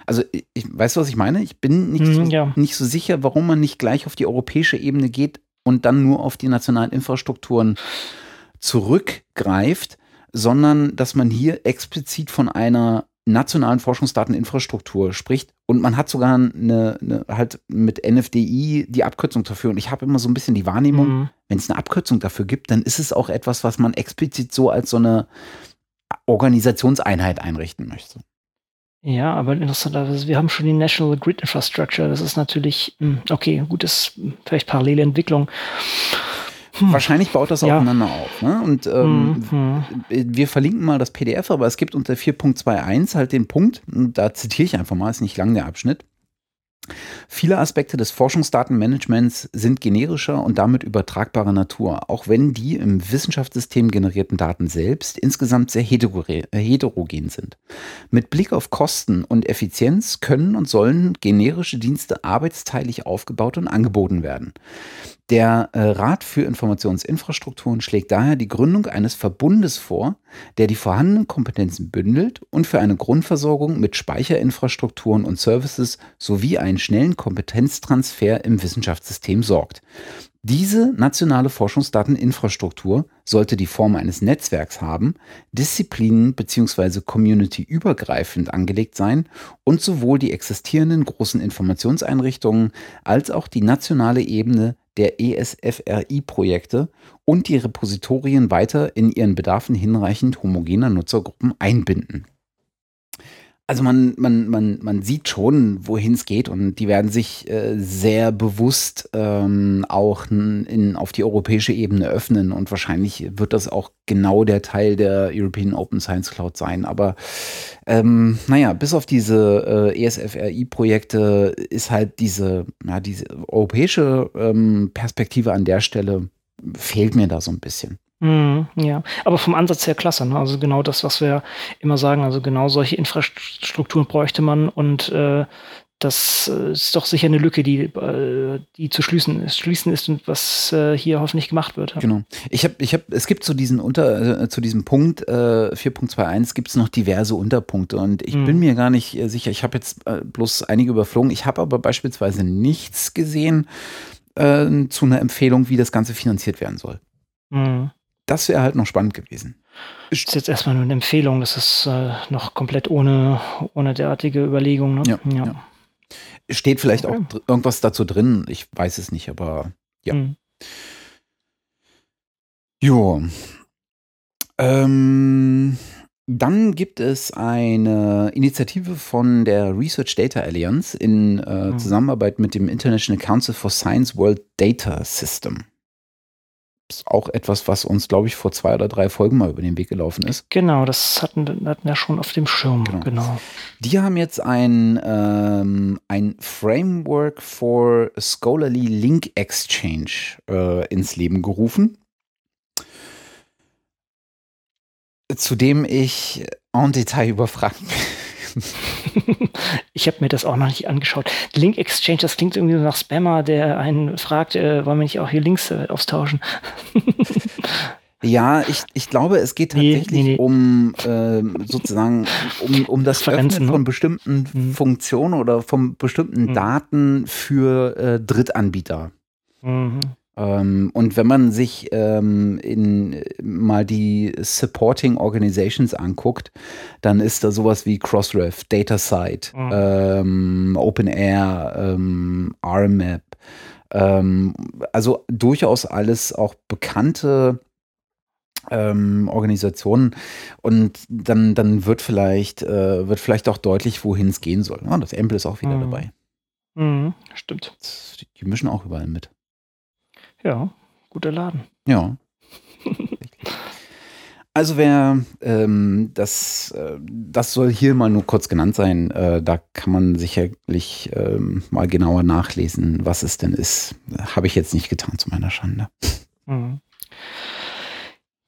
Also ich weiß, was ich meine. Ich bin nicht, so, ja. nicht so sicher, warum man nicht gleich auf die europäische Ebene geht und dann nur auf die nationalen Infrastrukturen zurückgreift, sondern dass man hier explizit von einer nationalen Forschungsdateninfrastruktur spricht. Und man hat sogar eine, eine, halt mit NFDI die Abkürzung dafür. Und ich habe immer so ein bisschen die Wahrnehmung, mhm. wenn es eine Abkürzung dafür gibt, dann ist es auch etwas, was man explizit so als so eine Organisationseinheit einrichten möchte. Ja, aber interessanterweise, wir haben schon die National Grid Infrastructure. Das ist natürlich, hm, okay, gut, ist vielleicht parallele Entwicklung. Hm. Wahrscheinlich baut das ja. aufeinander auf. Ne? Und ähm, hm, hm. wir verlinken mal das PDF, aber es gibt unter 4.21 halt den Punkt, da zitiere ich einfach mal, ist nicht lang der Abschnitt. Viele Aspekte des Forschungsdatenmanagements sind generischer und damit übertragbarer Natur, auch wenn die im Wissenschaftssystem generierten Daten selbst insgesamt sehr heterogen sind. Mit Blick auf Kosten und Effizienz können und sollen generische Dienste arbeitsteilig aufgebaut und angeboten werden. Der äh, Rat für Informationsinfrastrukturen schlägt daher die Gründung eines Verbundes vor, der die vorhandenen Kompetenzen bündelt und für eine Grundversorgung mit Speicherinfrastrukturen und Services sowie einen schnellen Kompetenztransfer im Wissenschaftssystem sorgt. Diese nationale Forschungsdateninfrastruktur sollte die Form eines Netzwerks haben, disziplinen- bzw. community-übergreifend angelegt sein und sowohl die existierenden großen Informationseinrichtungen als auch die nationale Ebene der ESFRI-Projekte und die Repositorien weiter in ihren Bedarfen hinreichend homogener Nutzergruppen einbinden. Also man, man, man, man sieht schon, wohin es geht und die werden sich äh, sehr bewusst ähm, auch in, auf die europäische Ebene öffnen und wahrscheinlich wird das auch genau der Teil der European Open Science Cloud sein. Aber ähm, naja, bis auf diese äh, ESFRI-Projekte ist halt diese, ja, diese europäische ähm, Perspektive an der Stelle fehlt mir da so ein bisschen. Mhm, ja, aber vom Ansatz her klasse. Ne? Also genau das, was wir immer sagen. Also genau solche Infrastrukturen bräuchte man und äh, das äh, ist doch sicher eine Lücke, die, äh, die zu schließen ist, schließen ist und was äh, hier hoffentlich gemacht wird. Genau. Ich habe, ich habe, es gibt zu diesen unter, zu diesem Punkt äh, 4.21 gibt es noch diverse Unterpunkte und ich mhm. bin mir gar nicht sicher. Ich habe jetzt bloß einige überflogen. Ich habe aber beispielsweise nichts gesehen äh, zu einer Empfehlung, wie das Ganze finanziert werden soll. Mhm. Das wäre halt noch spannend gewesen. Das ist jetzt erstmal nur eine Empfehlung, das ist äh, noch komplett ohne, ohne derartige Überlegung. Ne? Ja, ja. ja, Steht vielleicht okay. auch irgendwas dazu drin, ich weiß es nicht, aber ja. Mhm. Jo. Ähm, dann gibt es eine Initiative von der Research Data Alliance in äh, mhm. Zusammenarbeit mit dem International Council for Science World Data System ist auch etwas, was uns, glaube ich, vor zwei oder drei Folgen mal über den Weg gelaufen ist. Genau, das hatten, hatten wir schon auf dem Schirm. Genau. genau. Die haben jetzt ein, ähm, ein Framework for Scholarly Link Exchange äh, ins Leben gerufen. Zu dem ich en Detail überfragt bin. ich habe mir das auch noch nicht angeschaut. Link Exchange, das klingt irgendwie so nach Spammer, der einen fragt, äh, wollen wir nicht auch hier Links äh, austauschen? Ja, ich, ich glaube, es geht tatsächlich nee, nee, nee. um äh, sozusagen um, um das Öffnen ne? von bestimmten mhm. Funktionen oder von bestimmten mhm. Daten für äh, Drittanbieter. Mhm. Ähm, und wenn man sich ähm, in, mal die Supporting Organizations anguckt, dann ist da sowas wie Crossref, DataSite, mhm. ähm, OpenAir, ähm, RMAP. Ähm, also durchaus alles auch bekannte ähm, Organisationen und dann, dann wird vielleicht, äh, wird vielleicht auch deutlich, wohin es gehen soll. Ja, das Ample ist auch wieder mhm. dabei. Mhm, stimmt. Die mischen auch überall mit. Ja, guter Laden. Ja. Also wer ähm, das, äh, das soll hier mal nur kurz genannt sein. Äh, da kann man sicherlich ähm, mal genauer nachlesen, was es denn ist. Habe ich jetzt nicht getan zu meiner Schande. Mhm.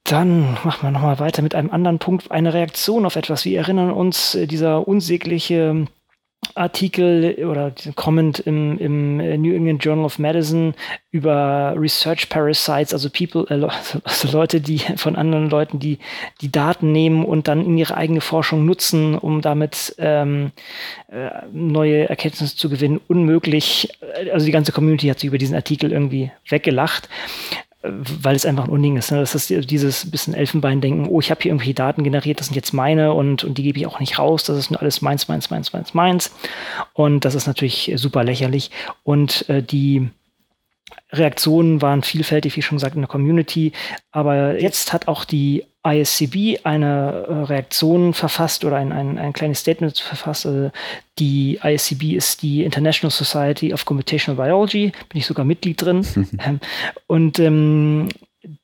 Dann machen wir nochmal weiter mit einem anderen Punkt. Eine Reaktion auf etwas. Wir erinnern uns, äh, dieser unsägliche Artikel oder Comment im, im New England Journal of Medicine über Research Parasites, also People, äh, also Leute, die von anderen Leuten, die die Daten nehmen und dann in ihre eigene Forschung nutzen, um damit ähm, äh, neue Erkenntnisse zu gewinnen, unmöglich. Also die ganze Community hat sich über diesen Artikel irgendwie weggelacht weil es einfach ein Unding ist. Ne? Das ist dieses bisschen Elfenbeindenken, oh, ich habe hier irgendwie Daten generiert, das sind jetzt meine und, und die gebe ich auch nicht raus, das ist nur alles meins, meins, meins, meins, meins. Und das ist natürlich super lächerlich. Und äh, die Reaktionen waren vielfältig, wie schon gesagt, in der Community. Aber jetzt hat auch die ISCB eine äh, Reaktion verfasst oder ein, ein, ein kleines Statement verfasst. Also die ISCB ist die International Society of Computational Biology, bin ich sogar Mitglied drin. Ähm, und ähm,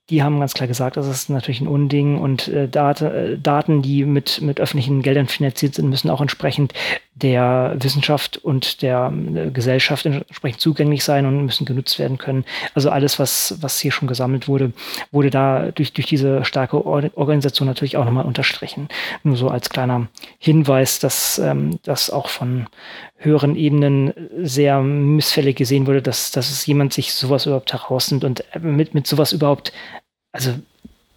die haben ganz klar gesagt, das ist natürlich ein Unding und äh, Dat äh, Daten, die mit, mit öffentlichen Geldern finanziert sind, müssen auch entsprechend der Wissenschaft und der äh, Gesellschaft entsprechend zugänglich sein und müssen genutzt werden können. Also alles, was, was hier schon gesammelt wurde, wurde da durch, durch diese starke Or Organisation natürlich auch nochmal unterstrichen. Nur so als kleiner Hinweis, dass ähm, das auch von höheren Ebenen sehr missfällig gesehen wurde, dass, dass es jemand sich sowas überhaupt herausnimmt und äh, mit, mit sowas überhaupt, also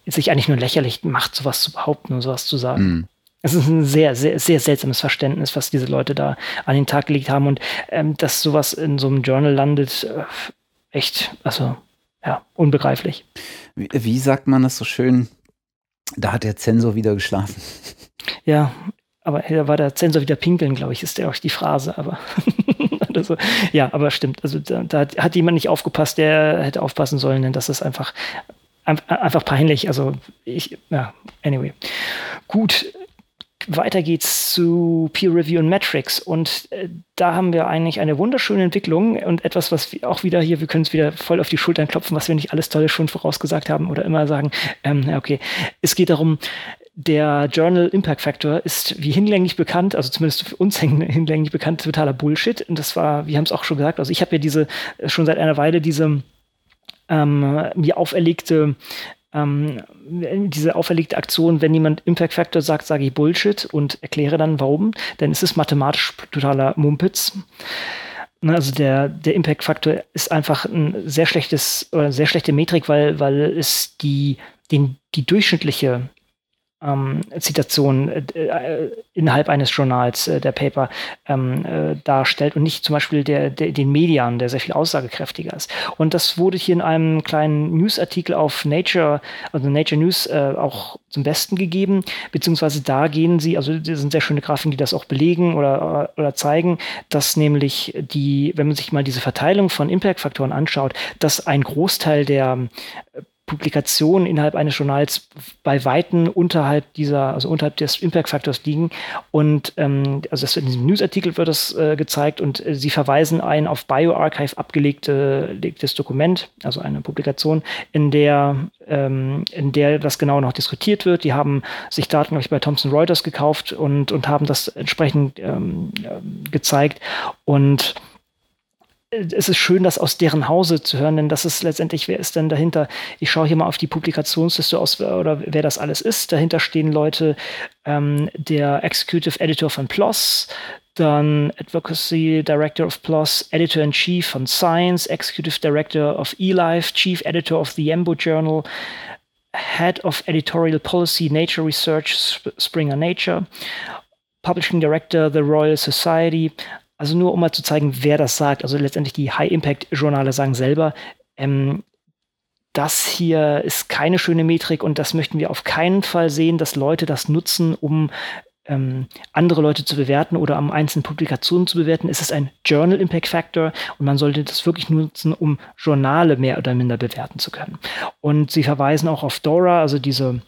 sich eigentlich nur lächerlich macht, sowas zu behaupten und sowas zu sagen. Mhm. Es ist ein sehr, sehr, sehr seltsames Verständnis, was diese Leute da an den Tag gelegt haben und ähm, dass sowas in so einem Journal landet, äh, echt, also ja, unbegreiflich. Wie, wie, sagt man das so schön? Da hat der Zensor wieder geschlafen. Ja, aber da war der Zensor wieder pinkeln, glaube ich, ist ja auch die Phrase, aber also, ja, aber stimmt. Also da, da, hat jemand nicht aufgepasst, der hätte aufpassen sollen, denn das ist einfach, einfach peinlich. Also ich, ja, anyway. Gut, weiter geht's zu Peer Review und Metrics. Und äh, da haben wir eigentlich eine wunderschöne Entwicklung und etwas, was wir auch wieder hier, wir können es wieder voll auf die Schultern klopfen, was wir nicht alles Tolle schon vorausgesagt haben oder immer sagen, ähm, okay. Es geht darum, der Journal Impact Factor ist wie hinlänglich bekannt, also zumindest für uns hinlänglich bekannt, totaler Bullshit. Und das war, wir haben es auch schon gesagt, also ich habe ja diese, schon seit einer Weile diese ähm, mir auferlegte ähm, diese auferlegte Aktion, wenn jemand Impact Factor sagt, sage ich Bullshit und erkläre dann warum, denn es ist mathematisch totaler Mumpitz. Ne, also der, der Impact Faktor ist einfach ein sehr schlechtes oder sehr schlechte Metrik, weil, weil es die, den, die durchschnittliche ähm, Zitation äh, äh, innerhalb eines Journals äh, der Paper ähm, äh, darstellt und nicht zum Beispiel der, der, den Median, der sehr viel aussagekräftiger ist. Und das wurde hier in einem kleinen Newsartikel auf Nature, also Nature News, äh, auch zum Besten gegeben, beziehungsweise da gehen sie, also das sind sehr schöne Grafiken, die das auch belegen oder, oder zeigen, dass nämlich die, wenn man sich mal diese Verteilung von Impact-Faktoren anschaut, dass ein Großteil der Publikationen innerhalb eines Journals bei Weitem unterhalb dieser, also unterhalb des Impact-Faktors liegen. Und ähm, also das in diesem Newsartikel wird das äh, gezeigt und äh, sie verweisen ein auf BioArchive abgelegtes Dokument, also eine Publikation, in der, ähm, in der das genau noch diskutiert wird. Die haben sich Daten, glaube ich, bei Thomson Reuters gekauft und, und haben das entsprechend ähm, gezeigt. Und es ist schön, das aus deren Hause zu hören, denn das ist letztendlich, wer ist denn dahinter? Ich schaue hier mal auf die Publikationsliste aus, oder wer das alles ist. Dahinter stehen Leute, ähm, der Executive Editor von PLOS, dann Advocacy Director of PLOS, Editor in Chief von Science, Executive Director of eLife, Chief Editor of the Embo Journal, Head of Editorial Policy, Nature Research, Springer Nature, Publishing Director, The Royal Society, also nur um mal zu zeigen, wer das sagt. Also letztendlich die High-Impact-Journale sagen selber, ähm, das hier ist keine schöne Metrik und das möchten wir auf keinen Fall sehen, dass Leute das nutzen, um ähm, andere Leute zu bewerten oder am einzelnen Publikationen zu bewerten. Es ist ein Journal Impact Factor und man sollte das wirklich nutzen, um Journale mehr oder minder bewerten zu können. Und sie verweisen auch auf Dora, also diese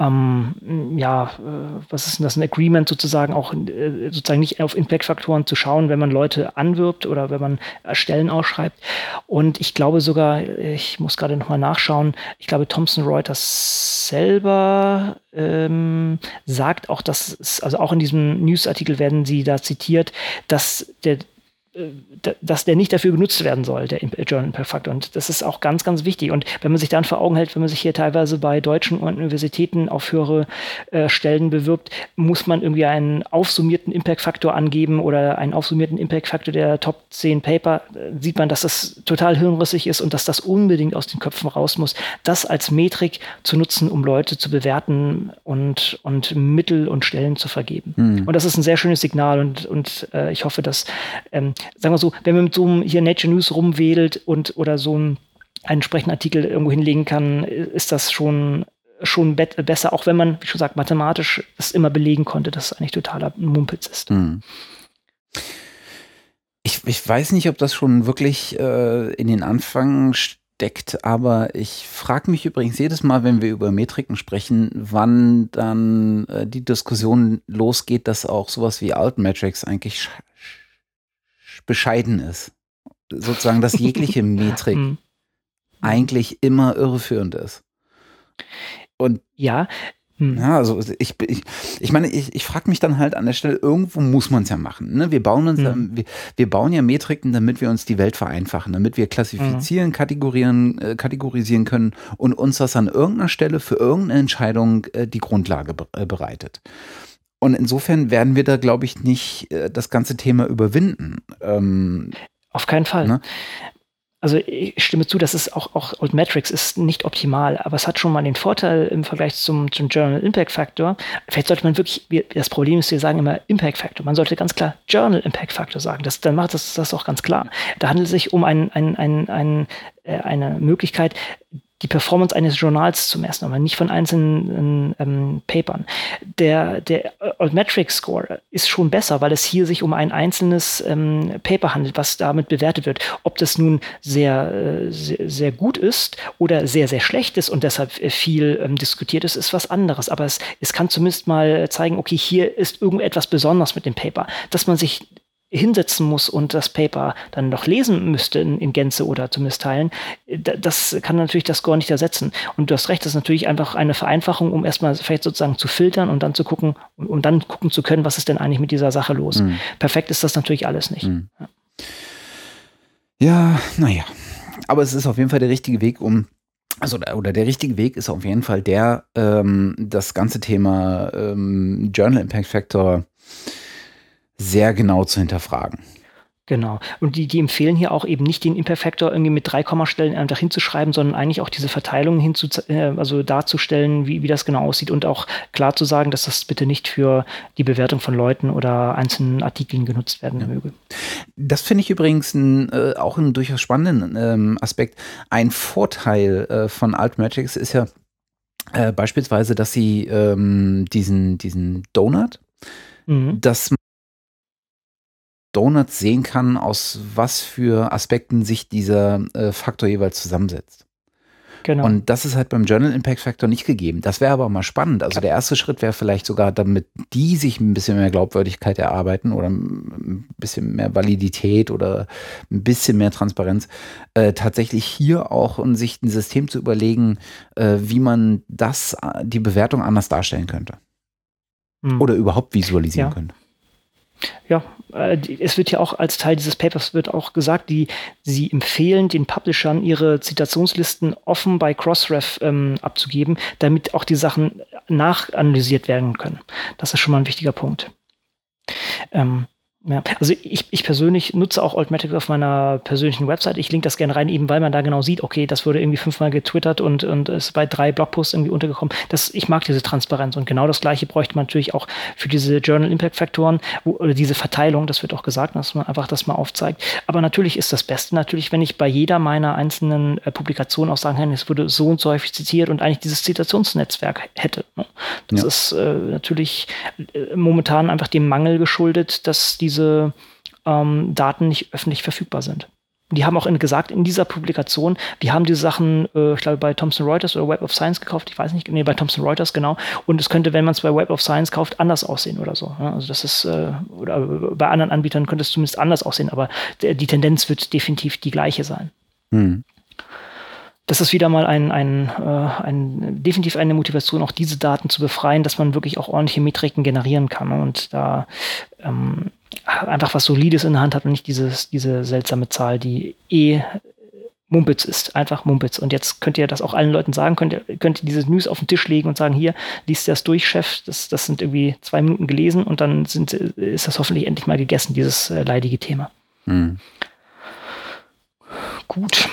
ähm, ja, äh, was ist denn das, ein Agreement sozusagen auch äh, sozusagen nicht auf Impact-Faktoren zu schauen, wenn man Leute anwirbt oder wenn man äh, Stellen ausschreibt. Und ich glaube sogar, ich muss gerade nochmal nachschauen, ich glaube Thomson Reuters selber ähm, sagt auch, dass es, also auch in diesem Newsartikel werden sie da zitiert, dass der dass der nicht dafür genutzt werden soll, der Journal Impact Factor. Und das ist auch ganz, ganz wichtig. Und wenn man sich dann vor Augen hält, wenn man sich hier teilweise bei deutschen Universitäten auf höhere äh, Stellen bewirbt, muss man irgendwie einen aufsummierten Impact Faktor angeben oder einen aufsummierten Impact Faktor der Top 10 Paper, äh, sieht man, dass das total hirnrissig ist und dass das unbedingt aus den Köpfen raus muss, das als Metrik zu nutzen, um Leute zu bewerten und, und Mittel und Stellen zu vergeben. Mhm. Und das ist ein sehr schönes Signal und, und äh, ich hoffe, dass ähm, sagen wir so, wenn man mit so einem hier Nature News rumwedelt und oder so einen, einen entsprechenden Artikel irgendwo hinlegen kann, ist das schon schon be besser, auch wenn man, wie schon sagt, mathematisch es immer belegen konnte, dass es eigentlich totaler Mumpitz ist. Hm. Ich, ich weiß nicht, ob das schon wirklich äh, in den Anfang steckt, aber ich frage mich übrigens jedes Mal, wenn wir über Metriken sprechen, wann dann äh, die Diskussion losgeht, dass auch sowas wie Altmetrics eigentlich bescheiden ist. Sozusagen, dass jegliche Metrik hm. eigentlich immer irreführend ist. Und ja, hm. Ja, also ich, ich, ich meine, ich, ich frage mich dann halt an der Stelle, irgendwo muss man es ja machen. Ne? Wir bauen uns, hm. wir, wir bauen ja Metriken, damit wir uns die Welt vereinfachen, damit wir klassifizieren, mhm. kategorieren, äh, kategorisieren können und uns das an irgendeiner Stelle für irgendeine Entscheidung äh, die Grundlage be äh, bereitet. Und insofern werden wir da, glaube ich, nicht äh, das ganze Thema überwinden. Ähm, Auf keinen Fall. Ne? Also ich stimme zu, dass es auch, auch Old Metrics ist nicht optimal, aber es hat schon mal den Vorteil im Vergleich zum, zum Journal Impact Factor. Vielleicht sollte man wirklich, das Problem ist, wir sagen immer Impact Factor. Man sollte ganz klar Journal Impact Factor sagen. Das, dann macht das, das auch ganz klar. Da handelt es sich um ein, ein, ein, ein, äh, eine Möglichkeit, die Performance eines Journals zu messen, aber nicht von einzelnen ähm, Papern. Der, der Altmetric Score ist schon besser, weil es hier sich um ein einzelnes ähm, Paper handelt, was damit bewertet wird. Ob das nun sehr, äh, sehr, sehr, gut ist oder sehr, sehr schlecht ist und deshalb viel ähm, diskutiert ist, ist was anderes. Aber es, es kann zumindest mal zeigen, okay, hier ist irgendetwas besonders mit dem Paper, dass man sich hinsetzen muss und das Paper dann noch lesen müsste in, in, Gänze oder zumindest teilen, das kann natürlich das Score nicht ersetzen. Und du hast recht, das ist natürlich einfach eine Vereinfachung, um erstmal vielleicht sozusagen zu filtern und dann zu gucken, um dann gucken zu können, was ist denn eigentlich mit dieser Sache los. Mhm. Perfekt ist das natürlich alles nicht. Mhm. Ja, naja. Aber es ist auf jeden Fall der richtige Weg, um also oder der richtige Weg ist auf jeden Fall der, ähm, das ganze Thema ähm, Journal Impact Factor sehr genau zu hinterfragen. Genau. Und die, die empfehlen hier auch eben nicht den Imperfektor irgendwie mit drei Kommastellen einfach hinzuschreiben, sondern eigentlich auch diese Verteilungen hinzu, äh, also darzustellen, wie, wie das genau aussieht und auch klar zu sagen, dass das bitte nicht für die Bewertung von Leuten oder einzelnen Artikeln genutzt werden ja. möge. Das finde ich übrigens ein, äh, auch einen durchaus spannenden ähm, Aspekt. Ein Vorteil äh, von Altmetrics ist ja äh, beispielsweise, dass sie ähm, diesen, diesen Donut, mhm. dass Donuts sehen kann, aus was für Aspekten sich dieser äh, Faktor jeweils zusammensetzt. Genau. Und das ist halt beim Journal Impact Factor nicht gegeben. Das wäre aber mal spannend. Also der erste Schritt wäre vielleicht sogar, damit die sich ein bisschen mehr Glaubwürdigkeit erarbeiten oder ein bisschen mehr Validität oder ein bisschen mehr Transparenz, äh, tatsächlich hier auch und sich ein System zu überlegen, äh, wie man das, äh, die Bewertung anders darstellen könnte. Hm. Oder überhaupt visualisieren ja. könnte. Ja, äh, es wird ja auch als Teil dieses Papers wird auch gesagt, die sie empfehlen den Publishern ihre Zitationslisten offen bei Crossref ähm, abzugeben, damit auch die Sachen nachanalysiert werden können. Das ist schon mal ein wichtiger Punkt. Ähm, ja, also ich, ich persönlich nutze auch Altmetrics auf meiner persönlichen Website. Ich link das gerne rein, eben weil man da genau sieht, okay, das wurde irgendwie fünfmal getwittert und, und ist bei drei Blogposts irgendwie untergekommen. Das, ich mag diese Transparenz und genau das gleiche bräuchte man natürlich auch für diese Journal Impact Faktoren wo, oder diese Verteilung, das wird auch gesagt, dass man einfach das mal aufzeigt. Aber natürlich ist das Beste natürlich, wenn ich bei jeder meiner einzelnen äh, Publikationen auch sagen kann, es wurde so und so häufig zitiert und eigentlich dieses Zitationsnetzwerk hätte. Ne? Das ja. ist äh, natürlich äh, momentan einfach dem Mangel geschuldet, dass diese diese ähm, Daten nicht öffentlich verfügbar sind. Die haben auch in, gesagt in dieser Publikation, die haben diese Sachen, äh, ich glaube, bei Thomson Reuters oder Web of Science gekauft, ich weiß nicht, nee, bei Thomson Reuters genau. Und es könnte, wenn man es bei Web of Science kauft, anders aussehen oder so. Ja, also das ist, äh, oder bei anderen Anbietern könnte es zumindest anders aussehen, aber der, die Tendenz wird definitiv die gleiche sein. Hm das ist wieder mal ein, ein, äh, ein, definitiv eine Motivation, auch diese Daten zu befreien, dass man wirklich auch ordentliche Metriken generieren kann. Und da ähm, einfach was Solides in der Hand hat und nicht dieses, diese seltsame Zahl, die eh Mumpitz ist, einfach Mumpitz. Und jetzt könnt ihr das auch allen Leuten sagen, könnt ihr, könnt ihr dieses News auf den Tisch legen und sagen, hier, liest das durch, Chef, das, das sind irgendwie zwei Minuten gelesen und dann sind, ist das hoffentlich endlich mal gegessen, dieses äh, leidige Thema. Hm. Gut.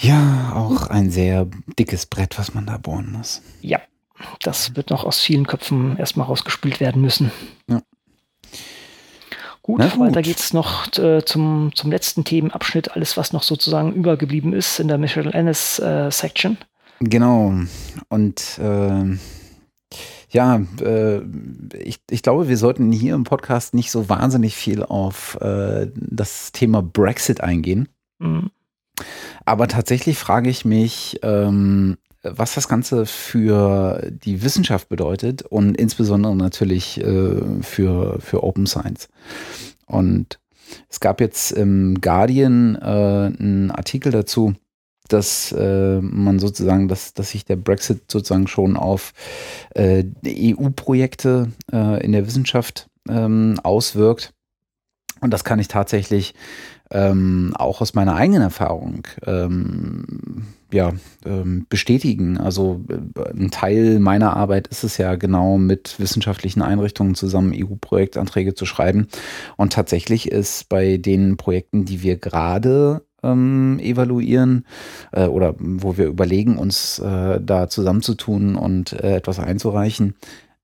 Ja, auch ein sehr dickes Brett, was man da bohren muss. Ja, das wird noch aus vielen Köpfen erstmal rausgespült werden müssen. Ja. Gut, gut, weiter geht's noch äh, zum, zum letzten Themenabschnitt, alles, was noch sozusagen übergeblieben ist in der Michelle Ennis äh, Section. Genau. Und äh, ja, ich, ich glaube, wir sollten hier im Podcast nicht so wahnsinnig viel auf äh, das Thema Brexit eingehen. Mhm. Aber tatsächlich frage ich mich, ähm, was das Ganze für die Wissenschaft bedeutet und insbesondere natürlich äh, für, für Open Science. Und es gab jetzt im Guardian äh, einen Artikel dazu, dass äh, man sozusagen, dass, dass sich der Brexit sozusagen schon auf äh, EU-Projekte äh, in der Wissenschaft ähm, auswirkt. Und das kann ich tatsächlich ähm, auch aus meiner eigenen Erfahrung ähm, ja, ähm, bestätigen. Also äh, ein Teil meiner Arbeit ist es ja genau mit wissenschaftlichen Einrichtungen zusammen EU-Projektanträge zu schreiben. Und tatsächlich ist bei den Projekten, die wir gerade ähm, evaluieren äh, oder wo wir überlegen, uns äh, da zusammenzutun und äh, etwas einzureichen,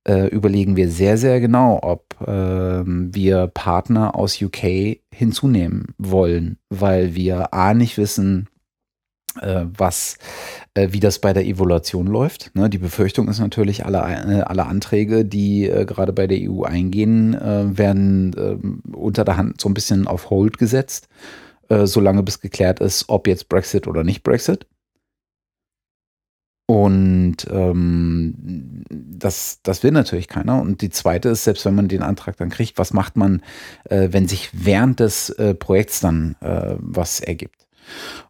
äh, überlegen wir sehr, sehr genau, ob äh, wir Partner aus UK hinzunehmen wollen, weil wir A nicht wissen, was, äh, wie das bei der Evaluation läuft. Ne, die Befürchtung ist natürlich, alle, äh, alle Anträge, die äh, gerade bei der EU eingehen, werden ähm, unter der Hand so ein bisschen auf Hold gesetzt, solange bis geklärt ist, ob jetzt Brexit oder nicht Brexit. Und ähm, das, das will natürlich keiner. Und die zweite ist, selbst wenn man den Antrag dann kriegt, was macht man, äh, wenn sich während des äh, Projekts dann äh, was ergibt?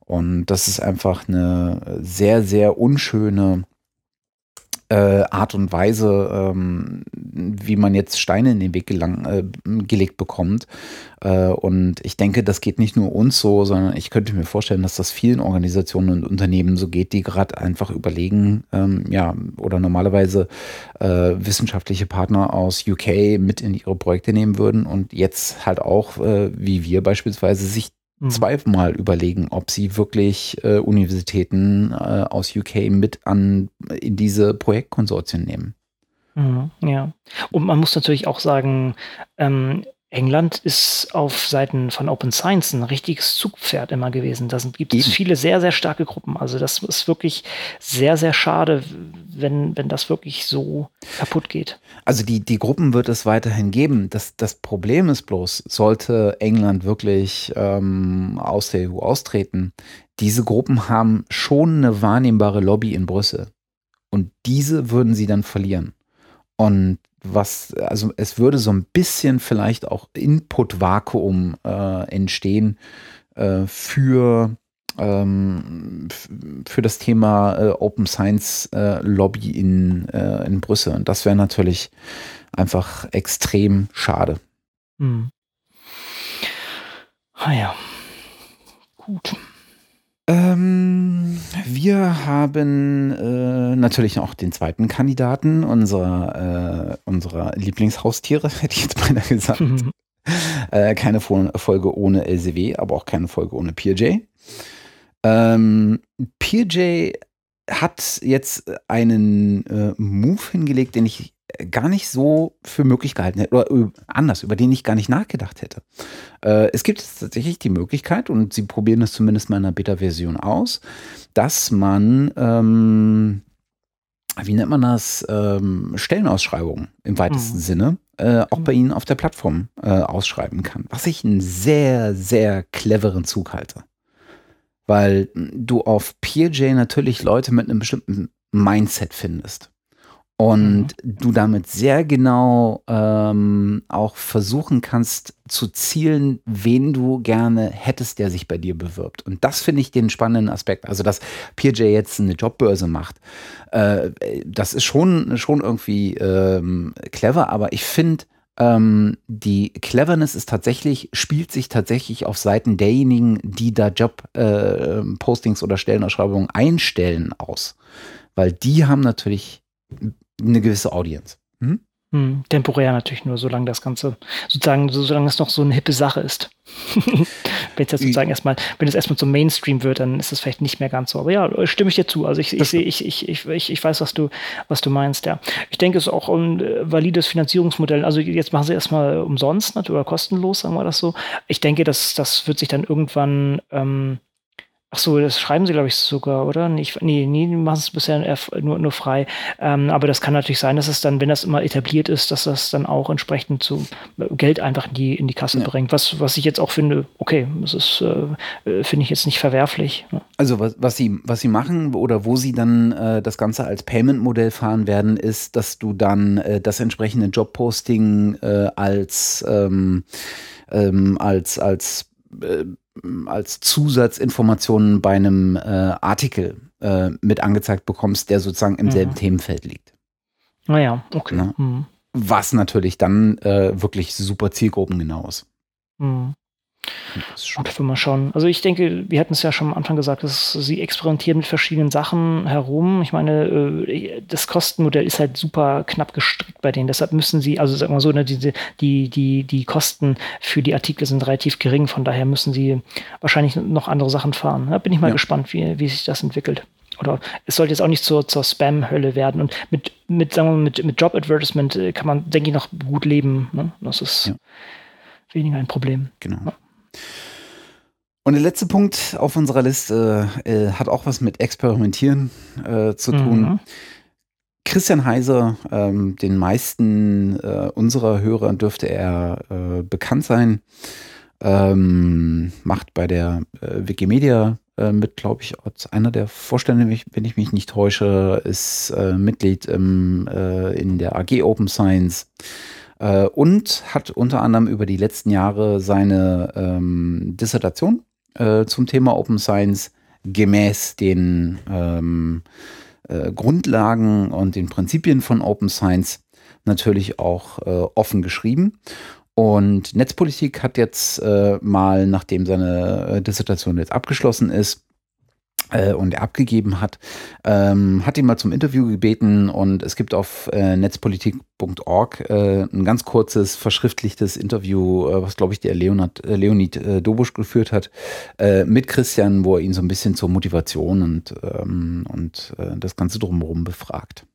Und das ist einfach eine sehr, sehr unschöne äh, Art und Weise, ähm, wie man jetzt Steine in den Weg gelang, äh, gelegt bekommt. Äh, und ich denke, das geht nicht nur uns so, sondern ich könnte mir vorstellen, dass das vielen Organisationen und Unternehmen so geht, die gerade einfach überlegen, ähm, ja, oder normalerweise äh, wissenschaftliche Partner aus UK mit in ihre Projekte nehmen würden und jetzt halt auch, äh, wie wir beispielsweise, sich Mhm. zweimal überlegen, ob sie wirklich äh, Universitäten äh, aus UK mit an in diese Projektkonsortien nehmen. Mhm, ja. Und man muss natürlich auch sagen, ähm, England ist auf Seiten von Open Science ein richtiges Zugpferd immer gewesen. Da gibt es viele sehr, sehr starke Gruppen. Also das ist wirklich sehr, sehr schade, wenn, wenn das wirklich so kaputt geht. Also die, die Gruppen wird es weiterhin geben. Das, das Problem ist bloß, sollte England wirklich ähm, aus der EU austreten, diese Gruppen haben schon eine wahrnehmbare Lobby in Brüssel. Und diese würden sie dann verlieren. Und was, also es würde so ein bisschen vielleicht auch Input-Vakuum äh, entstehen äh, für, ähm, für das Thema äh, Open Science äh, Lobby in, äh, in Brüssel. Und das wäre natürlich einfach extrem schade. Hm. Ah ja. Gut. Ähm, wir haben äh, natürlich auch den zweiten Kandidaten unserer, äh, unserer Lieblingshaustiere, hätte ich jetzt beinahe gesagt. Mhm. Äh, keine Folge ohne LCW, aber auch keine Folge ohne PJ. Ähm, PJ hat jetzt einen äh, Move hingelegt, den ich gar nicht so für möglich gehalten hätte, oder äh, anders, über den ich gar nicht nachgedacht hätte. Äh, es gibt jetzt tatsächlich die Möglichkeit, und sie probieren es zumindest mal in einer Beta-Version aus, dass man, ähm, wie nennt man das, ähm, Stellenausschreibungen im weitesten mhm. Sinne äh, auch bei Ihnen auf der Plattform äh, ausschreiben kann. Was ich einen sehr, sehr cleveren Zug halte. Weil du auf PeerJ natürlich Leute mit einem bestimmten Mindset findest und mhm. du damit sehr genau ähm, auch versuchen kannst zu zielen, wen du gerne hättest, der sich bei dir bewirbt. Und das finde ich den spannenden Aspekt. Also, dass PJ jetzt eine Jobbörse macht, äh, das ist schon, schon irgendwie ähm, clever, aber ich finde Ähm, die Cleverness ist tatsächlich, spielt sich tatsächlich auf Seiten derjenigen, die da Job-Postings äh, oder Stellenausschreibungen einstellen, aus. Weil die haben natürlich eine gewisse Audience. Hm? Hm, temporär natürlich nur, solange das Ganze, sozusagen, solange es noch so eine hippe Sache ist. wenn es jetzt sozusagen erstmal, wenn es erstmal zum Mainstream wird, dann ist es vielleicht nicht mehr ganz so. Aber ja, stimme ich dir zu. Also ich, ich sehe, ich, ich, ich, ich, weiß, was du, was du meinst, ja. Ich denke, es ist auch ein äh, valides Finanzierungsmodell. Also jetzt machen sie erstmal umsonst oder kostenlos, sagen wir das so. Ich denke, das, das wird sich dann irgendwann ähm, Ach so, das schreiben sie, glaube ich, sogar, oder? Nicht, nee, nee, die machen es bisher nur, nur frei. Ähm, aber das kann natürlich sein, dass es dann, wenn das immer etabliert ist, dass das dann auch entsprechend zu äh, Geld einfach in die, in die Kasse ja. bringt. Was, was ich jetzt auch finde, okay, das ist, äh, äh, finde ich jetzt nicht verwerflich. Ne? Also was, was, sie, was sie machen oder wo sie dann äh, das Ganze als Payment-Modell fahren werden, ist, dass du dann äh, das entsprechende Jobposting äh, als, ähm, ähm, als, als als Zusatzinformationen bei einem äh, Artikel äh, mit angezeigt bekommst, der sozusagen im mhm. selben Themenfeld liegt. Naja, ah okay. Ne? Mhm. Was natürlich dann äh, wirklich super zielgruppengenau ist. Mhm. Wir mal schauen. Also ich denke, wir hatten es ja schon am Anfang gesagt, dass sie experimentieren mit verschiedenen Sachen herum. Ich meine, äh, das Kostenmodell ist halt super knapp gestrickt bei denen. Deshalb müssen sie, also sagen wir so, ne, die, die, die, die Kosten für die Artikel sind relativ gering. Von daher müssen sie wahrscheinlich noch andere Sachen fahren. Da bin ich mal ja. gespannt, wie, wie sich das entwickelt. Oder es sollte jetzt auch nicht zur, zur Spam-Hölle werden. Und mit, mit, sagen wir mal, mit, mit Job-Advertisement äh, kann man, denke ich, noch gut leben. Ne? Das ist ja. weniger ein Problem. Genau. Ja. Und der letzte Punkt auf unserer Liste äh, hat auch was mit Experimentieren äh, zu tun. Mhm. Christian Heiser, ähm, den meisten äh, unserer Hörer dürfte er äh, bekannt sein, ähm, macht bei der äh, Wikimedia äh, mit, glaube ich, als einer der Vorstände, wenn ich mich nicht täusche, ist Mitglied im, in der AG Open Science und hat unter anderem über die letzten Jahre seine ähm, Dissertation äh, zum Thema Open Science gemäß den ähm, äh, Grundlagen und den Prinzipien von Open Science natürlich auch äh, offen geschrieben. Und Netzpolitik hat jetzt äh, mal, nachdem seine äh, Dissertation jetzt abgeschlossen ist, äh, und er abgegeben hat, ähm, hat ihn mal zum Interview gebeten und es gibt auf äh, netzpolitik.org äh, ein ganz kurzes verschriftlichtes Interview, äh, was glaube ich der Leonard, äh, Leonid äh, Dobusch geführt hat, mit Christian, wo er ihn so ein bisschen zur Motivation und, ähm, und das Ganze drumherum befragt.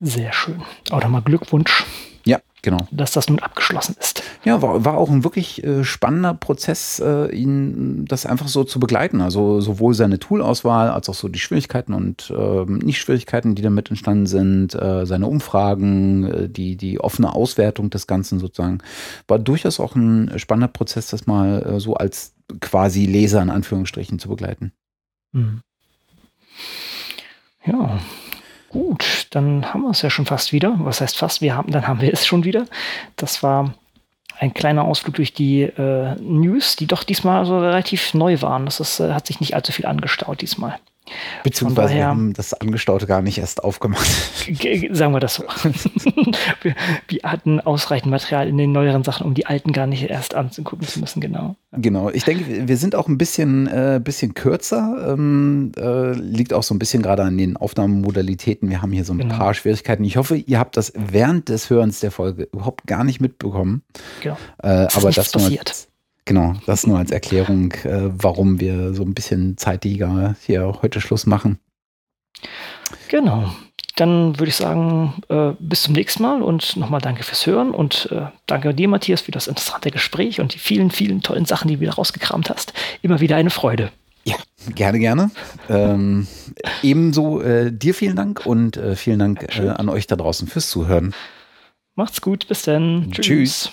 Sehr schön. Auch nochmal Glückwunsch. Ja, genau. Dass das nun abgeschlossen ist. Ja, war, war auch ein wirklich äh, spannender Prozess, äh, ihn das einfach so zu begleiten. Also sowohl seine Toolauswahl als auch so die Schwierigkeiten und äh, Nicht-Schwierigkeiten, die damit entstanden sind, äh, seine Umfragen, äh, die, die offene Auswertung des Ganzen sozusagen. War durchaus auch ein spannender Prozess, das mal äh, so als quasi Leser in Anführungsstrichen zu begleiten. Mhm. Ja, Gut, dann haben wir es ja schon fast wieder. Was heißt fast? Wir haben, dann haben wir es schon wieder. Das war ein kleiner Ausflug durch die äh, News, die doch diesmal so relativ neu waren. Das ist, äh, hat sich nicht allzu viel angestaut diesmal. Beziehungsweise daher, wir haben das Angestaute gar nicht erst aufgemacht. Sagen wir das so. wir, wir, hatten ausreichend Material in den neueren Sachen, um die alten gar nicht erst anzugucken zu müssen, genau. Genau, ich denke, wir sind auch ein bisschen, äh, bisschen kürzer. Ähm, äh, liegt auch so ein bisschen gerade an den Aufnahmemodalitäten. Wir haben hier so ein genau. paar Schwierigkeiten. Ich hoffe, ihr habt das während des Hörens der Folge überhaupt gar nicht mitbekommen. Genau. Äh, aber das passiert. Mal, Genau, das nur als Erklärung, äh, warum wir so ein bisschen zeitiger hier heute Schluss machen. Genau. Dann würde ich sagen, äh, bis zum nächsten Mal und nochmal danke fürs Hören und äh, danke dir, Matthias, für das interessante Gespräch und die vielen, vielen tollen Sachen, die du wieder rausgekramt hast. Immer wieder eine Freude. Ja, gerne, gerne. ähm, ebenso äh, dir vielen Dank und äh, vielen Dank äh, an euch da draußen fürs Zuhören. Macht's gut, bis dann. Tschüss. Tschüss.